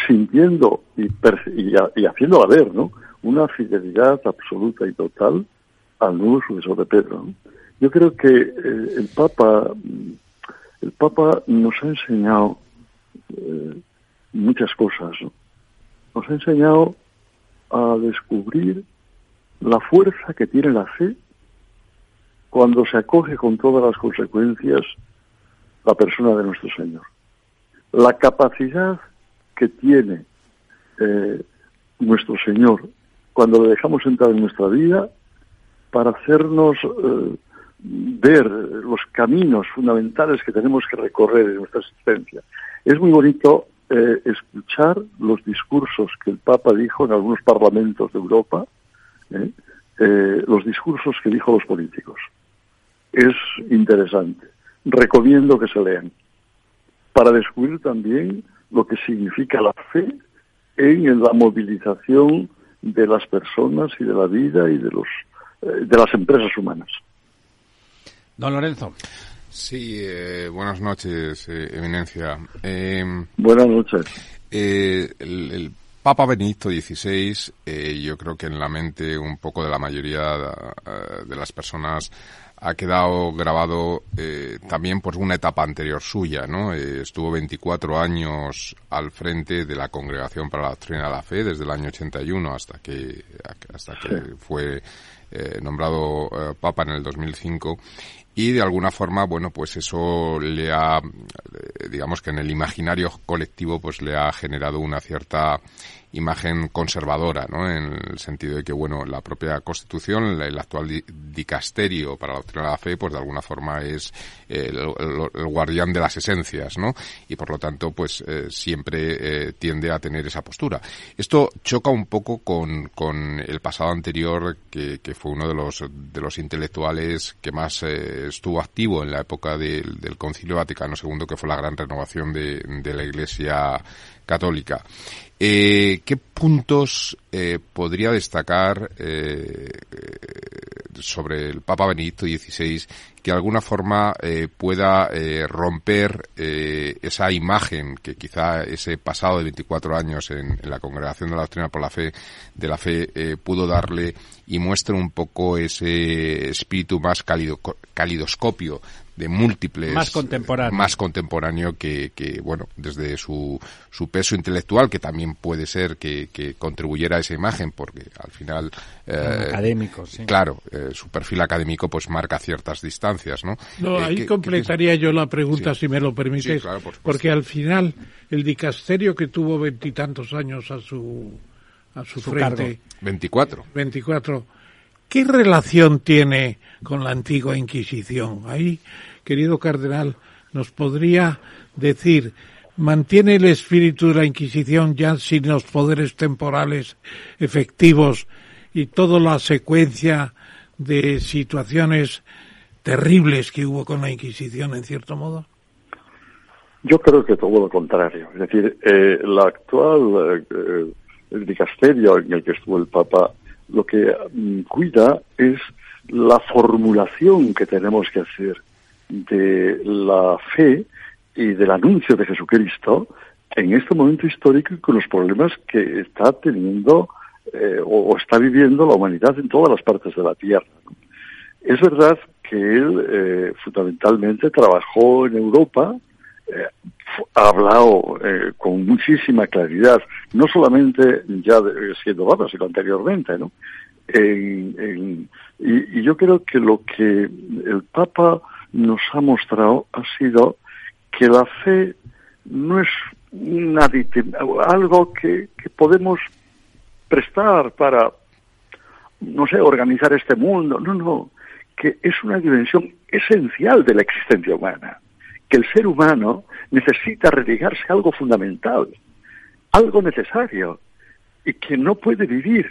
sintiendo y, y, haciéndola ver ¿no? una fidelidad absoluta y total al nuevo sucesor de Pedro. Yo creo que eh, el Papa el Papa nos ha enseñado eh, muchas cosas. Nos ha enseñado a descubrir la fuerza que tiene la fe cuando se acoge con todas las consecuencias la persona de nuestro Señor. La capacidad que tiene eh, nuestro Señor cuando le dejamos entrar en nuestra vida para hacernos eh, ver los caminos fundamentales que tenemos que recorrer en nuestra existencia. Es muy bonito eh, escuchar los discursos que el Papa dijo en algunos parlamentos de Europa, ¿eh? Eh, los discursos que dijo los políticos. Es interesante. Recomiendo que se lean para descubrir también lo que significa la fe en la movilización de las personas y de la vida y de los eh, de las empresas humanas. Don Lorenzo. Sí, buenas noches, Eminencia. buenas noches. el, Papa Benedicto XVI, eh, yo creo que en la mente un poco de la mayoría eh, de las personas ha quedado grabado eh, también por una etapa anterior suya, ¿no? estuvo 24 años al frente de la Congregación para la Doctrina de la Fe desde el año 81 hasta que hasta que fue nombrado Papa en el 2005 y de alguna forma, bueno, pues eso le ha, digamos que en el imaginario colectivo, pues le ha generado una cierta imagen conservadora, ¿no? En el sentido de que, bueno, la propia Constitución, el, actual dicasterio para la doctrina de la fe, pues de alguna forma es el, guardián de las esencias, ¿no? Y por lo tanto, pues eh, siempre eh, tiende a tener esa postura. Esto choca un poco con, con el pasado anterior, que, que fue uno de los, de los intelectuales que más eh, estuvo activo en la época del Concilio Vaticano II, que fue la gran renovación de, de la Iglesia católica. Eh, ¿Qué puntos eh, podría destacar eh, sobre el Papa Benedicto XVI que de alguna forma pueda romper esa imagen que quizá ese pasado de 24 años en, la Congregación de la Doctrina por la Fe de la Fe pudo darle y muestre un poco ese espíritu más cálido, calidoscopio de múltiples más contemporáneo. más contemporáneo que, que bueno desde su, su peso intelectual que también puede ser que, que contribuyera a esa imagen porque al final eh, académico sí. claro eh, su perfil académico pues marca ciertas distancias no, no eh, ahí completaría yo la pregunta si me lo permites porque al final el dicasterio que tuvo veintitantos años a su a su, frente 24 24 ¿Qué relación tiene con la antigua Inquisición? Ahí querido cardenal, nos podría decir, ¿mantiene el espíritu de la Inquisición ya sin los poderes temporales efectivos y toda la secuencia de situaciones terribles que hubo con la Inquisición, en cierto modo? Yo creo que todo lo contrario. Es decir, eh, la actual eh, dicasterio en el que estuvo el Papa lo que mm, cuida es la formulación que tenemos que hacer de la fe y del anuncio de Jesucristo en este momento histórico y con los problemas que está teniendo eh, o, está viviendo la humanidad en todas las partes de la Tierra. Es verdad que él eh, fundamentalmente trabajó en Europa, eh, ha hablado con muchísima claridad, no solamente ya siendo Papa, sino anteriormente, ¿no? y, yo creo que lo que el Papa nos ha mostrado ha sido que la fe no es algo que, que podemos prestar para, no sé, organizar este mundo. No, no, que es una dimensión esencial de la existencia humana, que el ser humano necesita religarse a algo fundamental, algo necesario, y que no puede vivir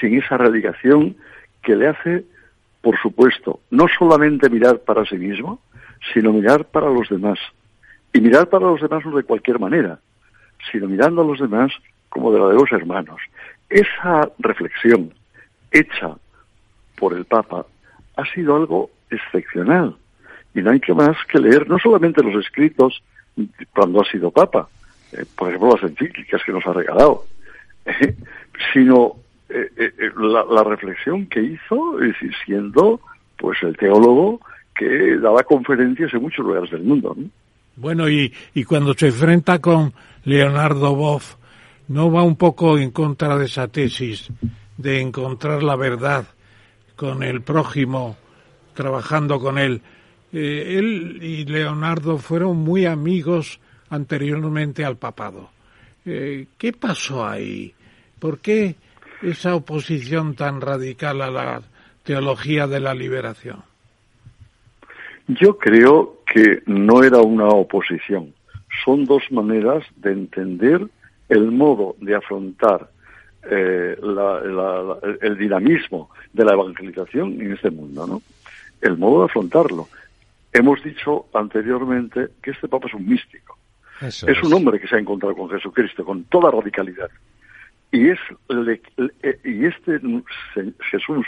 sin esa religación que le hace, por supuesto, no solamente mirar para sí mismo, sino mirar para los demás. Y mirar para los demás no de cualquier manera, sino mirando a los demás como de la de los hermanos. Esa reflexión hecha por el Papa ha sido algo excepcional. Y no hay que más que leer no solamente los escritos cuando ha sido Papa, eh, por ejemplo las encíclicas que nos ha regalado, [laughs] sino eh, la, la, reflexión que hizo siendo pues el teólogo que daba conferencias en muchos lugares del mundo. ¿no? Bueno, y, y cuando se enfrenta con Leonardo Boff, ¿no va un poco en contra de esa tesis de encontrar la verdad con el prójimo, trabajando con él? Eh, él y Leonardo fueron muy amigos anteriormente al papado. Eh, ¿Qué pasó ahí? ¿Por qué esa oposición tan radical a la teología de la liberación? Yo creo que no era una oposición. Son dos maneras de entender el modo de afrontar eh, el dinamismo de la evangelización en este mundo, ¿no? El modo de afrontarlo. Hemos dicho anteriormente que este Papa es un místico. es, un hombre que se ha encontrado con Jesucristo con toda radicalidad. Y es y este Jesús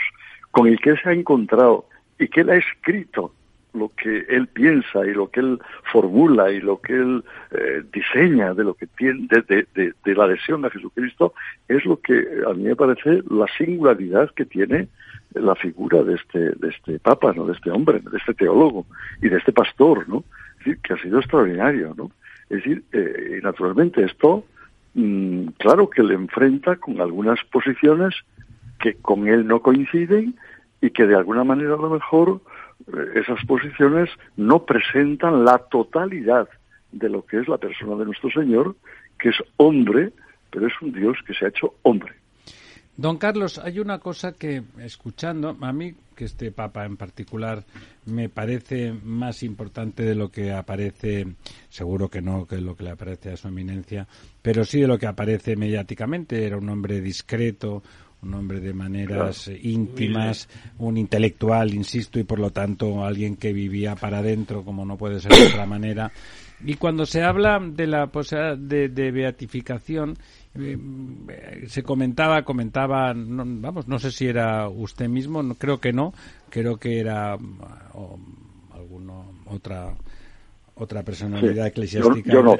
con el que se ha encontrado y que él ha escrito lo que él piensa y lo que él formula y lo que él eh, diseña de lo que tiene de, de, la adhesión a Jesucristo es lo que a mí me parece la singularidad que tiene la figura de este de este papa no de este hombre de este teólogo y de este pastor no que ha sido extraordinario no es decir eh, naturalmente esto claro que le enfrenta con algunas posiciones que con él no coinciden y que de alguna manera a lo mejor esas posiciones no presentan la totalidad de lo que es la persona de nuestro Señor, que es hombre, pero es un Dios que se ha hecho hombre. Don Carlos, hay una cosa que, escuchando, a mí, que este Papa en particular me parece más importante de lo que aparece, seguro que no, que lo que le aparece a su eminencia, pero sí de lo que aparece mediáticamente. Era un hombre discreto, un hombre de maneras íntimas, un intelectual, insisto, y por lo tanto alguien que vivía para adentro, como no puede ser de otra manera. Y cuando se habla de la posibilidad de, beatificación, eh, se comentaba, comentaba, vamos, no sé si era usted mismo, no, creo que no, creo que era o, alguno, otra otra personalidad eclesiástica. Yo, no,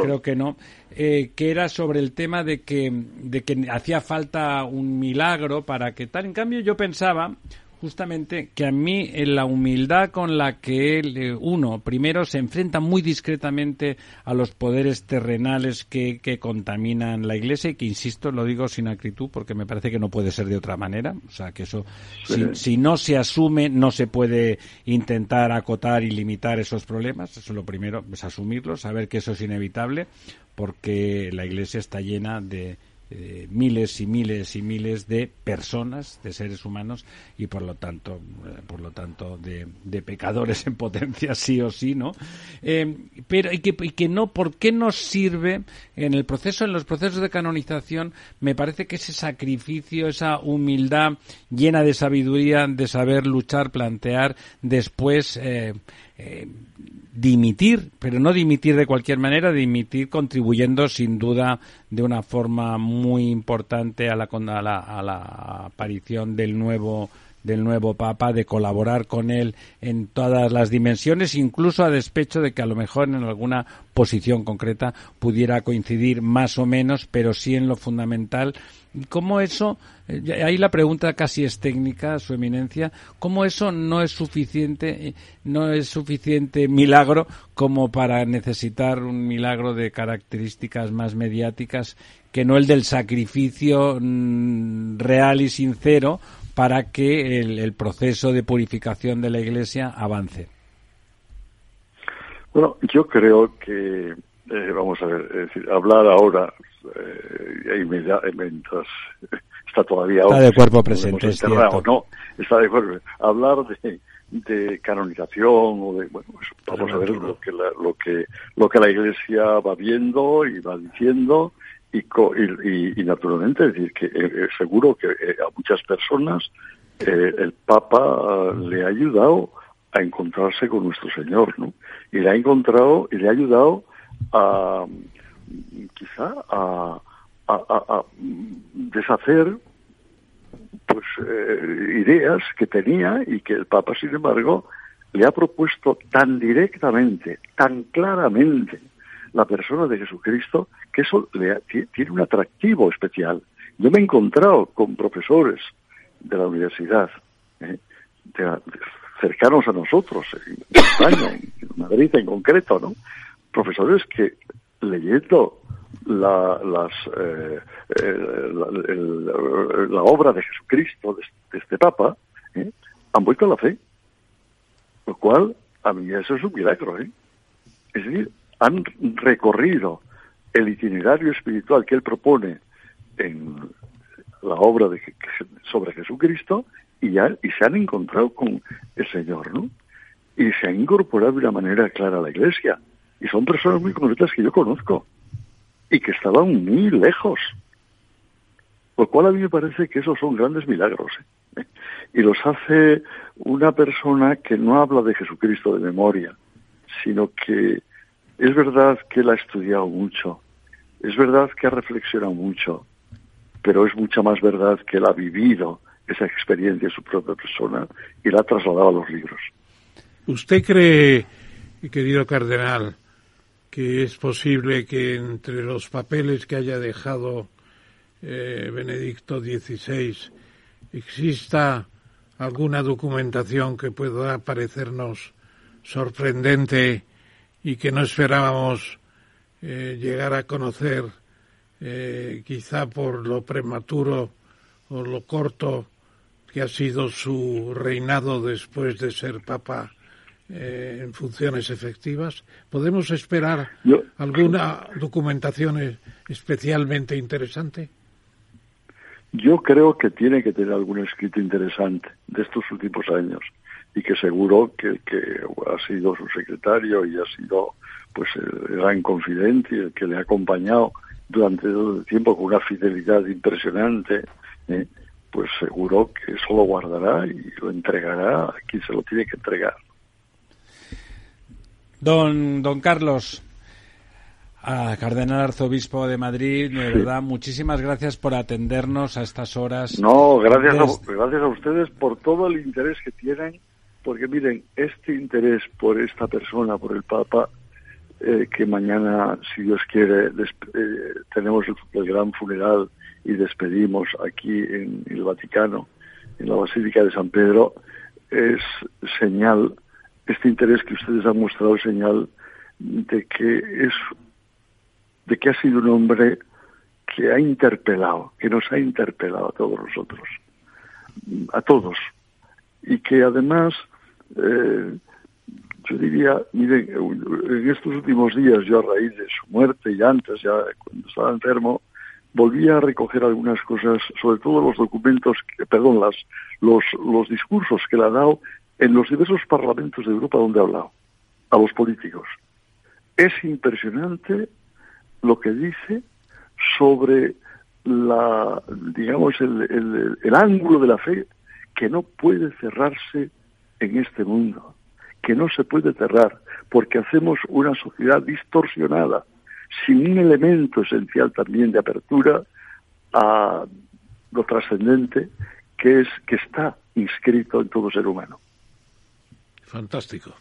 creo que no. Eh, que era sobre el tema de que, de que hacía falta un milagro para que tal. En cambio, yo pensaba justamente que a mí en la humildad con la que él, eh, uno, primero se enfrenta muy discretamente a los poderes terrenales que, que, contaminan la iglesia y que, insisto, lo digo sin acritud porque me parece que no puede ser de otra manera. O sea, que eso, si, si, no se asume, no se puede intentar acotar y limitar esos problemas. Eso lo primero, es asumirlo, saber que eso es inevitable porque la iglesia está llena de eh, miles y miles y miles de personas, de seres humanos y por lo tanto, eh, por lo tanto de, pecadores [laughs] en potencia sí o sí, ¿no? Eh, pero y que, y que no, ¿por qué nos sirve en el proceso, en los procesos de canonización? Me parece que ese sacrificio, esa humildad llena de sabiduría, de saber luchar, plantear, después dimitir, pero no dimitir de cualquier manera, dimitir contribuyendo sin duda de una forma muy importante a la, a la, a la aparición del nuevo del nuevo Papa, de colaborar con él en todas las dimensiones, incluso a despecho de que a lo mejor en alguna posición concreta pudiera coincidir más o menos, pero sí en lo fundamental. ¿Cómo eso, eh, ahí la pregunta casi es técnica, su eminencia, cómo eso no es suficiente, eh, no es suficiente milagro como para necesitar un milagro de características más mediáticas que no el del sacrificio mm, real y sincero para que el, proceso de purificación de la Iglesia avance? Bueno, yo creo que, eh, vamos a ver, es decir, hablar ahora, eh, mientras [laughs] está todavía... Está de cuerpo presente, es No, está de cuerpo. Hablar de, de canonización o de bueno pues vamos a ver lo que la, lo que lo que la iglesia va viendo y va diciendo y, y, naturalmente, es decir, que eh, seguro que eh, a muchas personas eh, el Papa le ha ayudado a encontrarse con nuestro Señor, ¿no? Y le ha encontrado y le ha ayudado a quizá a, a, deshacer pues ideas que tenía y que el Papa, sin embargo, le ha propuesto tan directamente, tan claramente, la persona de Jesucristo, que eso le, tiene un atractivo especial. Yo me he encontrado con profesores de la universidad, ¿eh? cercanos a nosotros, en España, en Madrid en concreto, ¿no? Profesores que leyendo la, las, eh, la, obra de Jesucristo, de, este Papa, ¿eh? han vuelto a la fe. Lo cual, a mí eso es un milagro. ¿eh? Es decir, han recorrido el itinerario espiritual que él propone en la obra de, sobre Jesucristo y, ya, y se han encontrado con el Señor, ¿no? Y se han incorporado de una manera clara a la Iglesia. Y son personas muy concretas que yo conozco y que estaban muy lejos. Lo cual a mí me parece que esos son grandes milagros. ¿eh? Y los hace una persona que no habla de Jesucristo de memoria, sino que es verdad que él ha estudiado mucho, es verdad que ha reflexionado mucho, pero es mucha más verdad que él ha vivido esa experiencia en su propia persona y la ha trasladado a los libros. ¿Usted cree, querido cardenal, que es posible que entre los papeles que haya dejado eh, Benedicto XVI exista alguna documentación que pueda parecernos sorprendente y que no esperábamos eh, llegar a conocer, eh, quizá por lo prematuro o lo corto que ha sido su reinado después de ser papa eh, en funciones efectivas. ¿Podemos esperar alguna documentación especialmente interesante? Yo creo que tiene que tener algún escrito interesante de estos últimos años y que seguro que, que ha sido su secretario y ha sido pues el gran confidente y el que le ha acompañado durante todo el tiempo con una fidelidad impresionante, ¿eh? pues seguro que eso lo guardará y lo entregará a quien se lo tiene que entregar. Don, don Carlos, Cardenal Arzobispo de Madrid, de verdad, muchísimas gracias por atendernos a estas horas. No, gracias, a, gracias a ustedes por todo el interés que tienen porque miren, este interés por esta persona, por el Papa, eh, que mañana, si Dios quiere, eh, tenemos el, gran funeral y despedimos aquí en el Vaticano, en la Basílica de San Pedro, es señal, este interés que ustedes han mostrado señal de que es, de que ha sido un hombre que ha interpelado, que nos ha interpelado a todos nosotros, a todos, y que además eh, yo diría, miren, en estos últimos días, yo a raíz de su muerte y antes, ya cuando estaba enfermo, volví a recoger algunas cosas, sobre todo los documentos, perdón, las, los, los discursos que le ha dado en los diversos parlamentos de Europa donde ha hablado, a los políticos. Es impresionante lo que dice sobre la, digamos, el, el ángulo de la fe que no puede cerrarse en este mundo, que no se puede cerrar, porque hacemos una sociedad distorsionada, sin un elemento esencial también de apertura a lo trascendente que es que está inscrito en todo ser humano. Fantástico.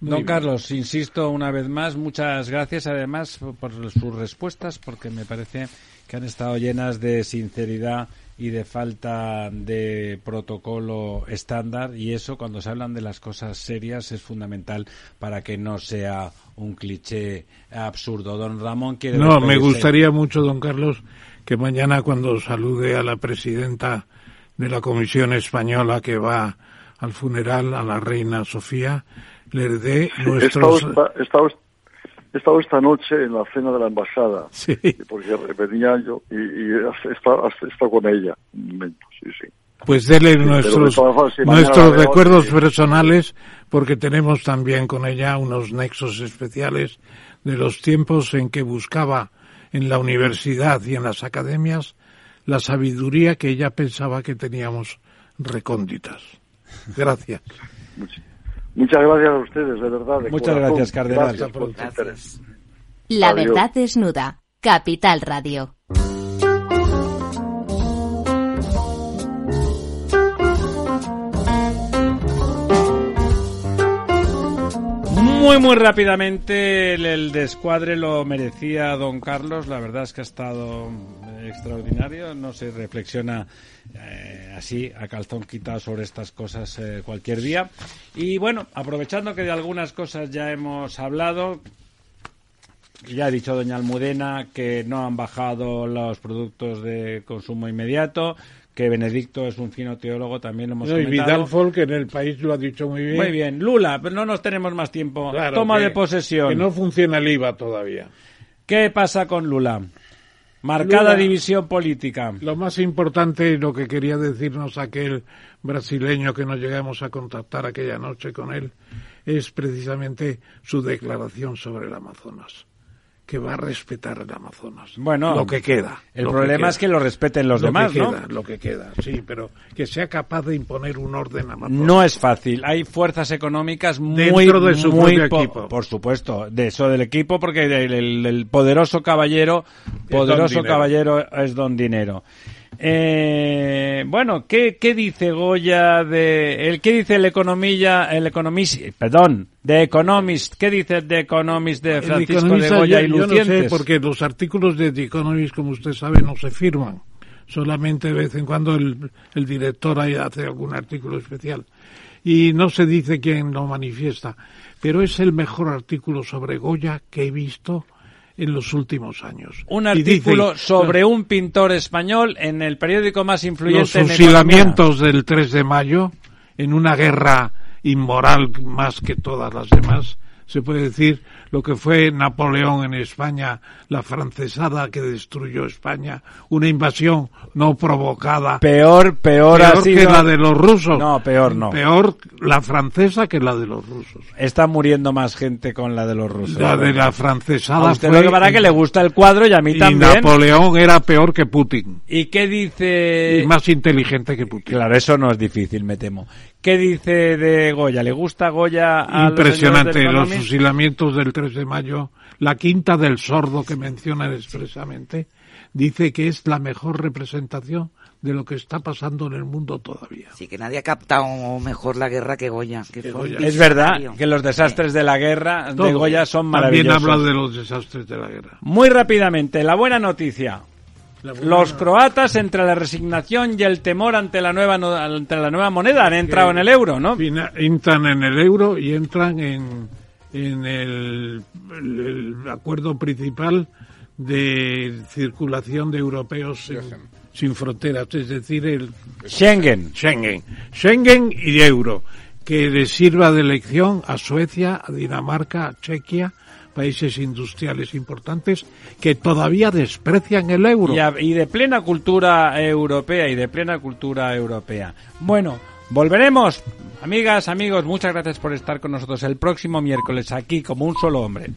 Don Carlos, insisto una vez más, muchas gracias además por sus respuestas, porque me parece que han estado llenas de sinceridad y de falta de protocolo estándar y eso cuando se hablan de las cosas serias es fundamental para que no sea un cliché absurdo. Don Ramón quiere No, me gustaría mucho, don Carlos, que mañana cuando salude a la presidenta de la Comisión Española que va al funeral a la reina Sofía, le dé nuestros... He estado, he estado esta noche en la cena de la embajada, Sí. porque venía yo y, y he estado, he estado con ella un momento, sí, sí. Pues dele nuestros, nuestros veo, recuerdos personales, porque tenemos también con ella unos nexos especiales de los tiempos en que buscaba en la universidad y en las academias la sabiduría que ella pensaba que teníamos recónditas. [laughs] Gracias. Muchas gracias a ustedes, de verdad. de Muchas corazón. gracias, Cardenal. Gracias por interés. La Adiós. verdad desnuda. Capital Radio. Muy, muy rápidamente el, el descuadre lo merecía don Carlos. La verdad es que ha estado eh, extraordinario. No se reflexiona eh, así a calzón quitado sobre estas cosas eh, cualquier día. Y bueno, aprovechando que de algunas cosas ya hemos hablado, ya ha dicho doña Almudena que no han bajado los productos de consumo inmediato, que Benedicto es un fino teólogo, también lo hemos No, y comentado. Vidal Folk en el país lo ha dicho muy bien. Muy bien. Lula, pero no nos tenemos más tiempo. Claro, Toma que- de posesión. Que no funciona el IVA todavía. ¿Qué pasa con Lula? Marcada Lula- división política. Lo más importante y lo que quería decirnos aquel brasileño que nos llegamos a contactar aquella noche con él es precisamente su declaración sobre el Amazonas, que va a respetar el Amazonas. Bueno, lo que queda. El problema queda. es que lo respeten los Lo demás, que ¿no? queda, Lo que queda, sí, pero que sea capaz de imponer un orden Amazonas. No es fácil. Hay fuerzas económicas muy, Dentro de su muy po- equipo. Por supuesto, de eso del equipo, porque el, el- el poderoso caballero, poderoso caballero es don dinero. Eh, bueno, ¿qué, ¿qué dice Goya de, el, qué dice el economilla, el economist, perdón, de Economist, qué dice de Economist de Francisco de Economista, Goya yo, y yo no sé, Lucientes? porque los artículos de The Economist, como usted sabe, no se firman. Solamente de vez en cuando el, el director ahí hace algún artículo especial. Y no se dice quién lo manifiesta. Pero es el mejor artículo sobre Goya que he visto en los últimos años. Un dice- artículo sobre un pintor español en el periódico más influyente los en fusilamientos del 3 de mayo en una guerra inmoral más que todas las demás. Se puede decir lo que fue Napoleón en España, la francesada que destruyó España, una invasión no provocada. Peor, peor, ha que sido- la de los rusos. No, peor no. Peor la francesa que la de los rusos. Está muriendo más gente con la de los rusos. La de la francesada A usted fue- lo que para que le gusta el cuadro y a mí y también. Napoleón era peor que Putin. ¿Y qué dice? Y más inteligente que Putin. Claro, eso no es difícil, me temo. ¿Qué dice de Goya? ¿Le gusta Goya a los Impresionante, los Economist? fusilamientos del 3 de mayo, la quinta del sordo que mencionan expresamente, dice que es la mejor representación de lo que está pasando en el mundo todavía. Sí, que nadie ha captado mejor la guerra que Goya. Que Es verdad que los desastres de la guerra de Todo. Goya son También maravillosos. habla de los desastres de la guerra. Muy rápidamente, la buena noticia. Los croatas entre la resignación y el temor ante la nueva ante la nueva moneda han entrado en el euro, ¿no? Entran en el euro y entran en, en el, el- el acuerdo principal de circulación de europeos sin, sin fronteras, es decir, el Schengen. Schengen. Schengen y euro, que les sirva de lección a Suecia, a Dinamarca, a Chequia, países industriales importantes que todavía desprecian el euro. Y, de plena cultura europea y de plena cultura europea. Bueno, volveremos. Amigas, amigos, muchas gracias por estar con nosotros el próximo miércoles aquí como un solo hombre.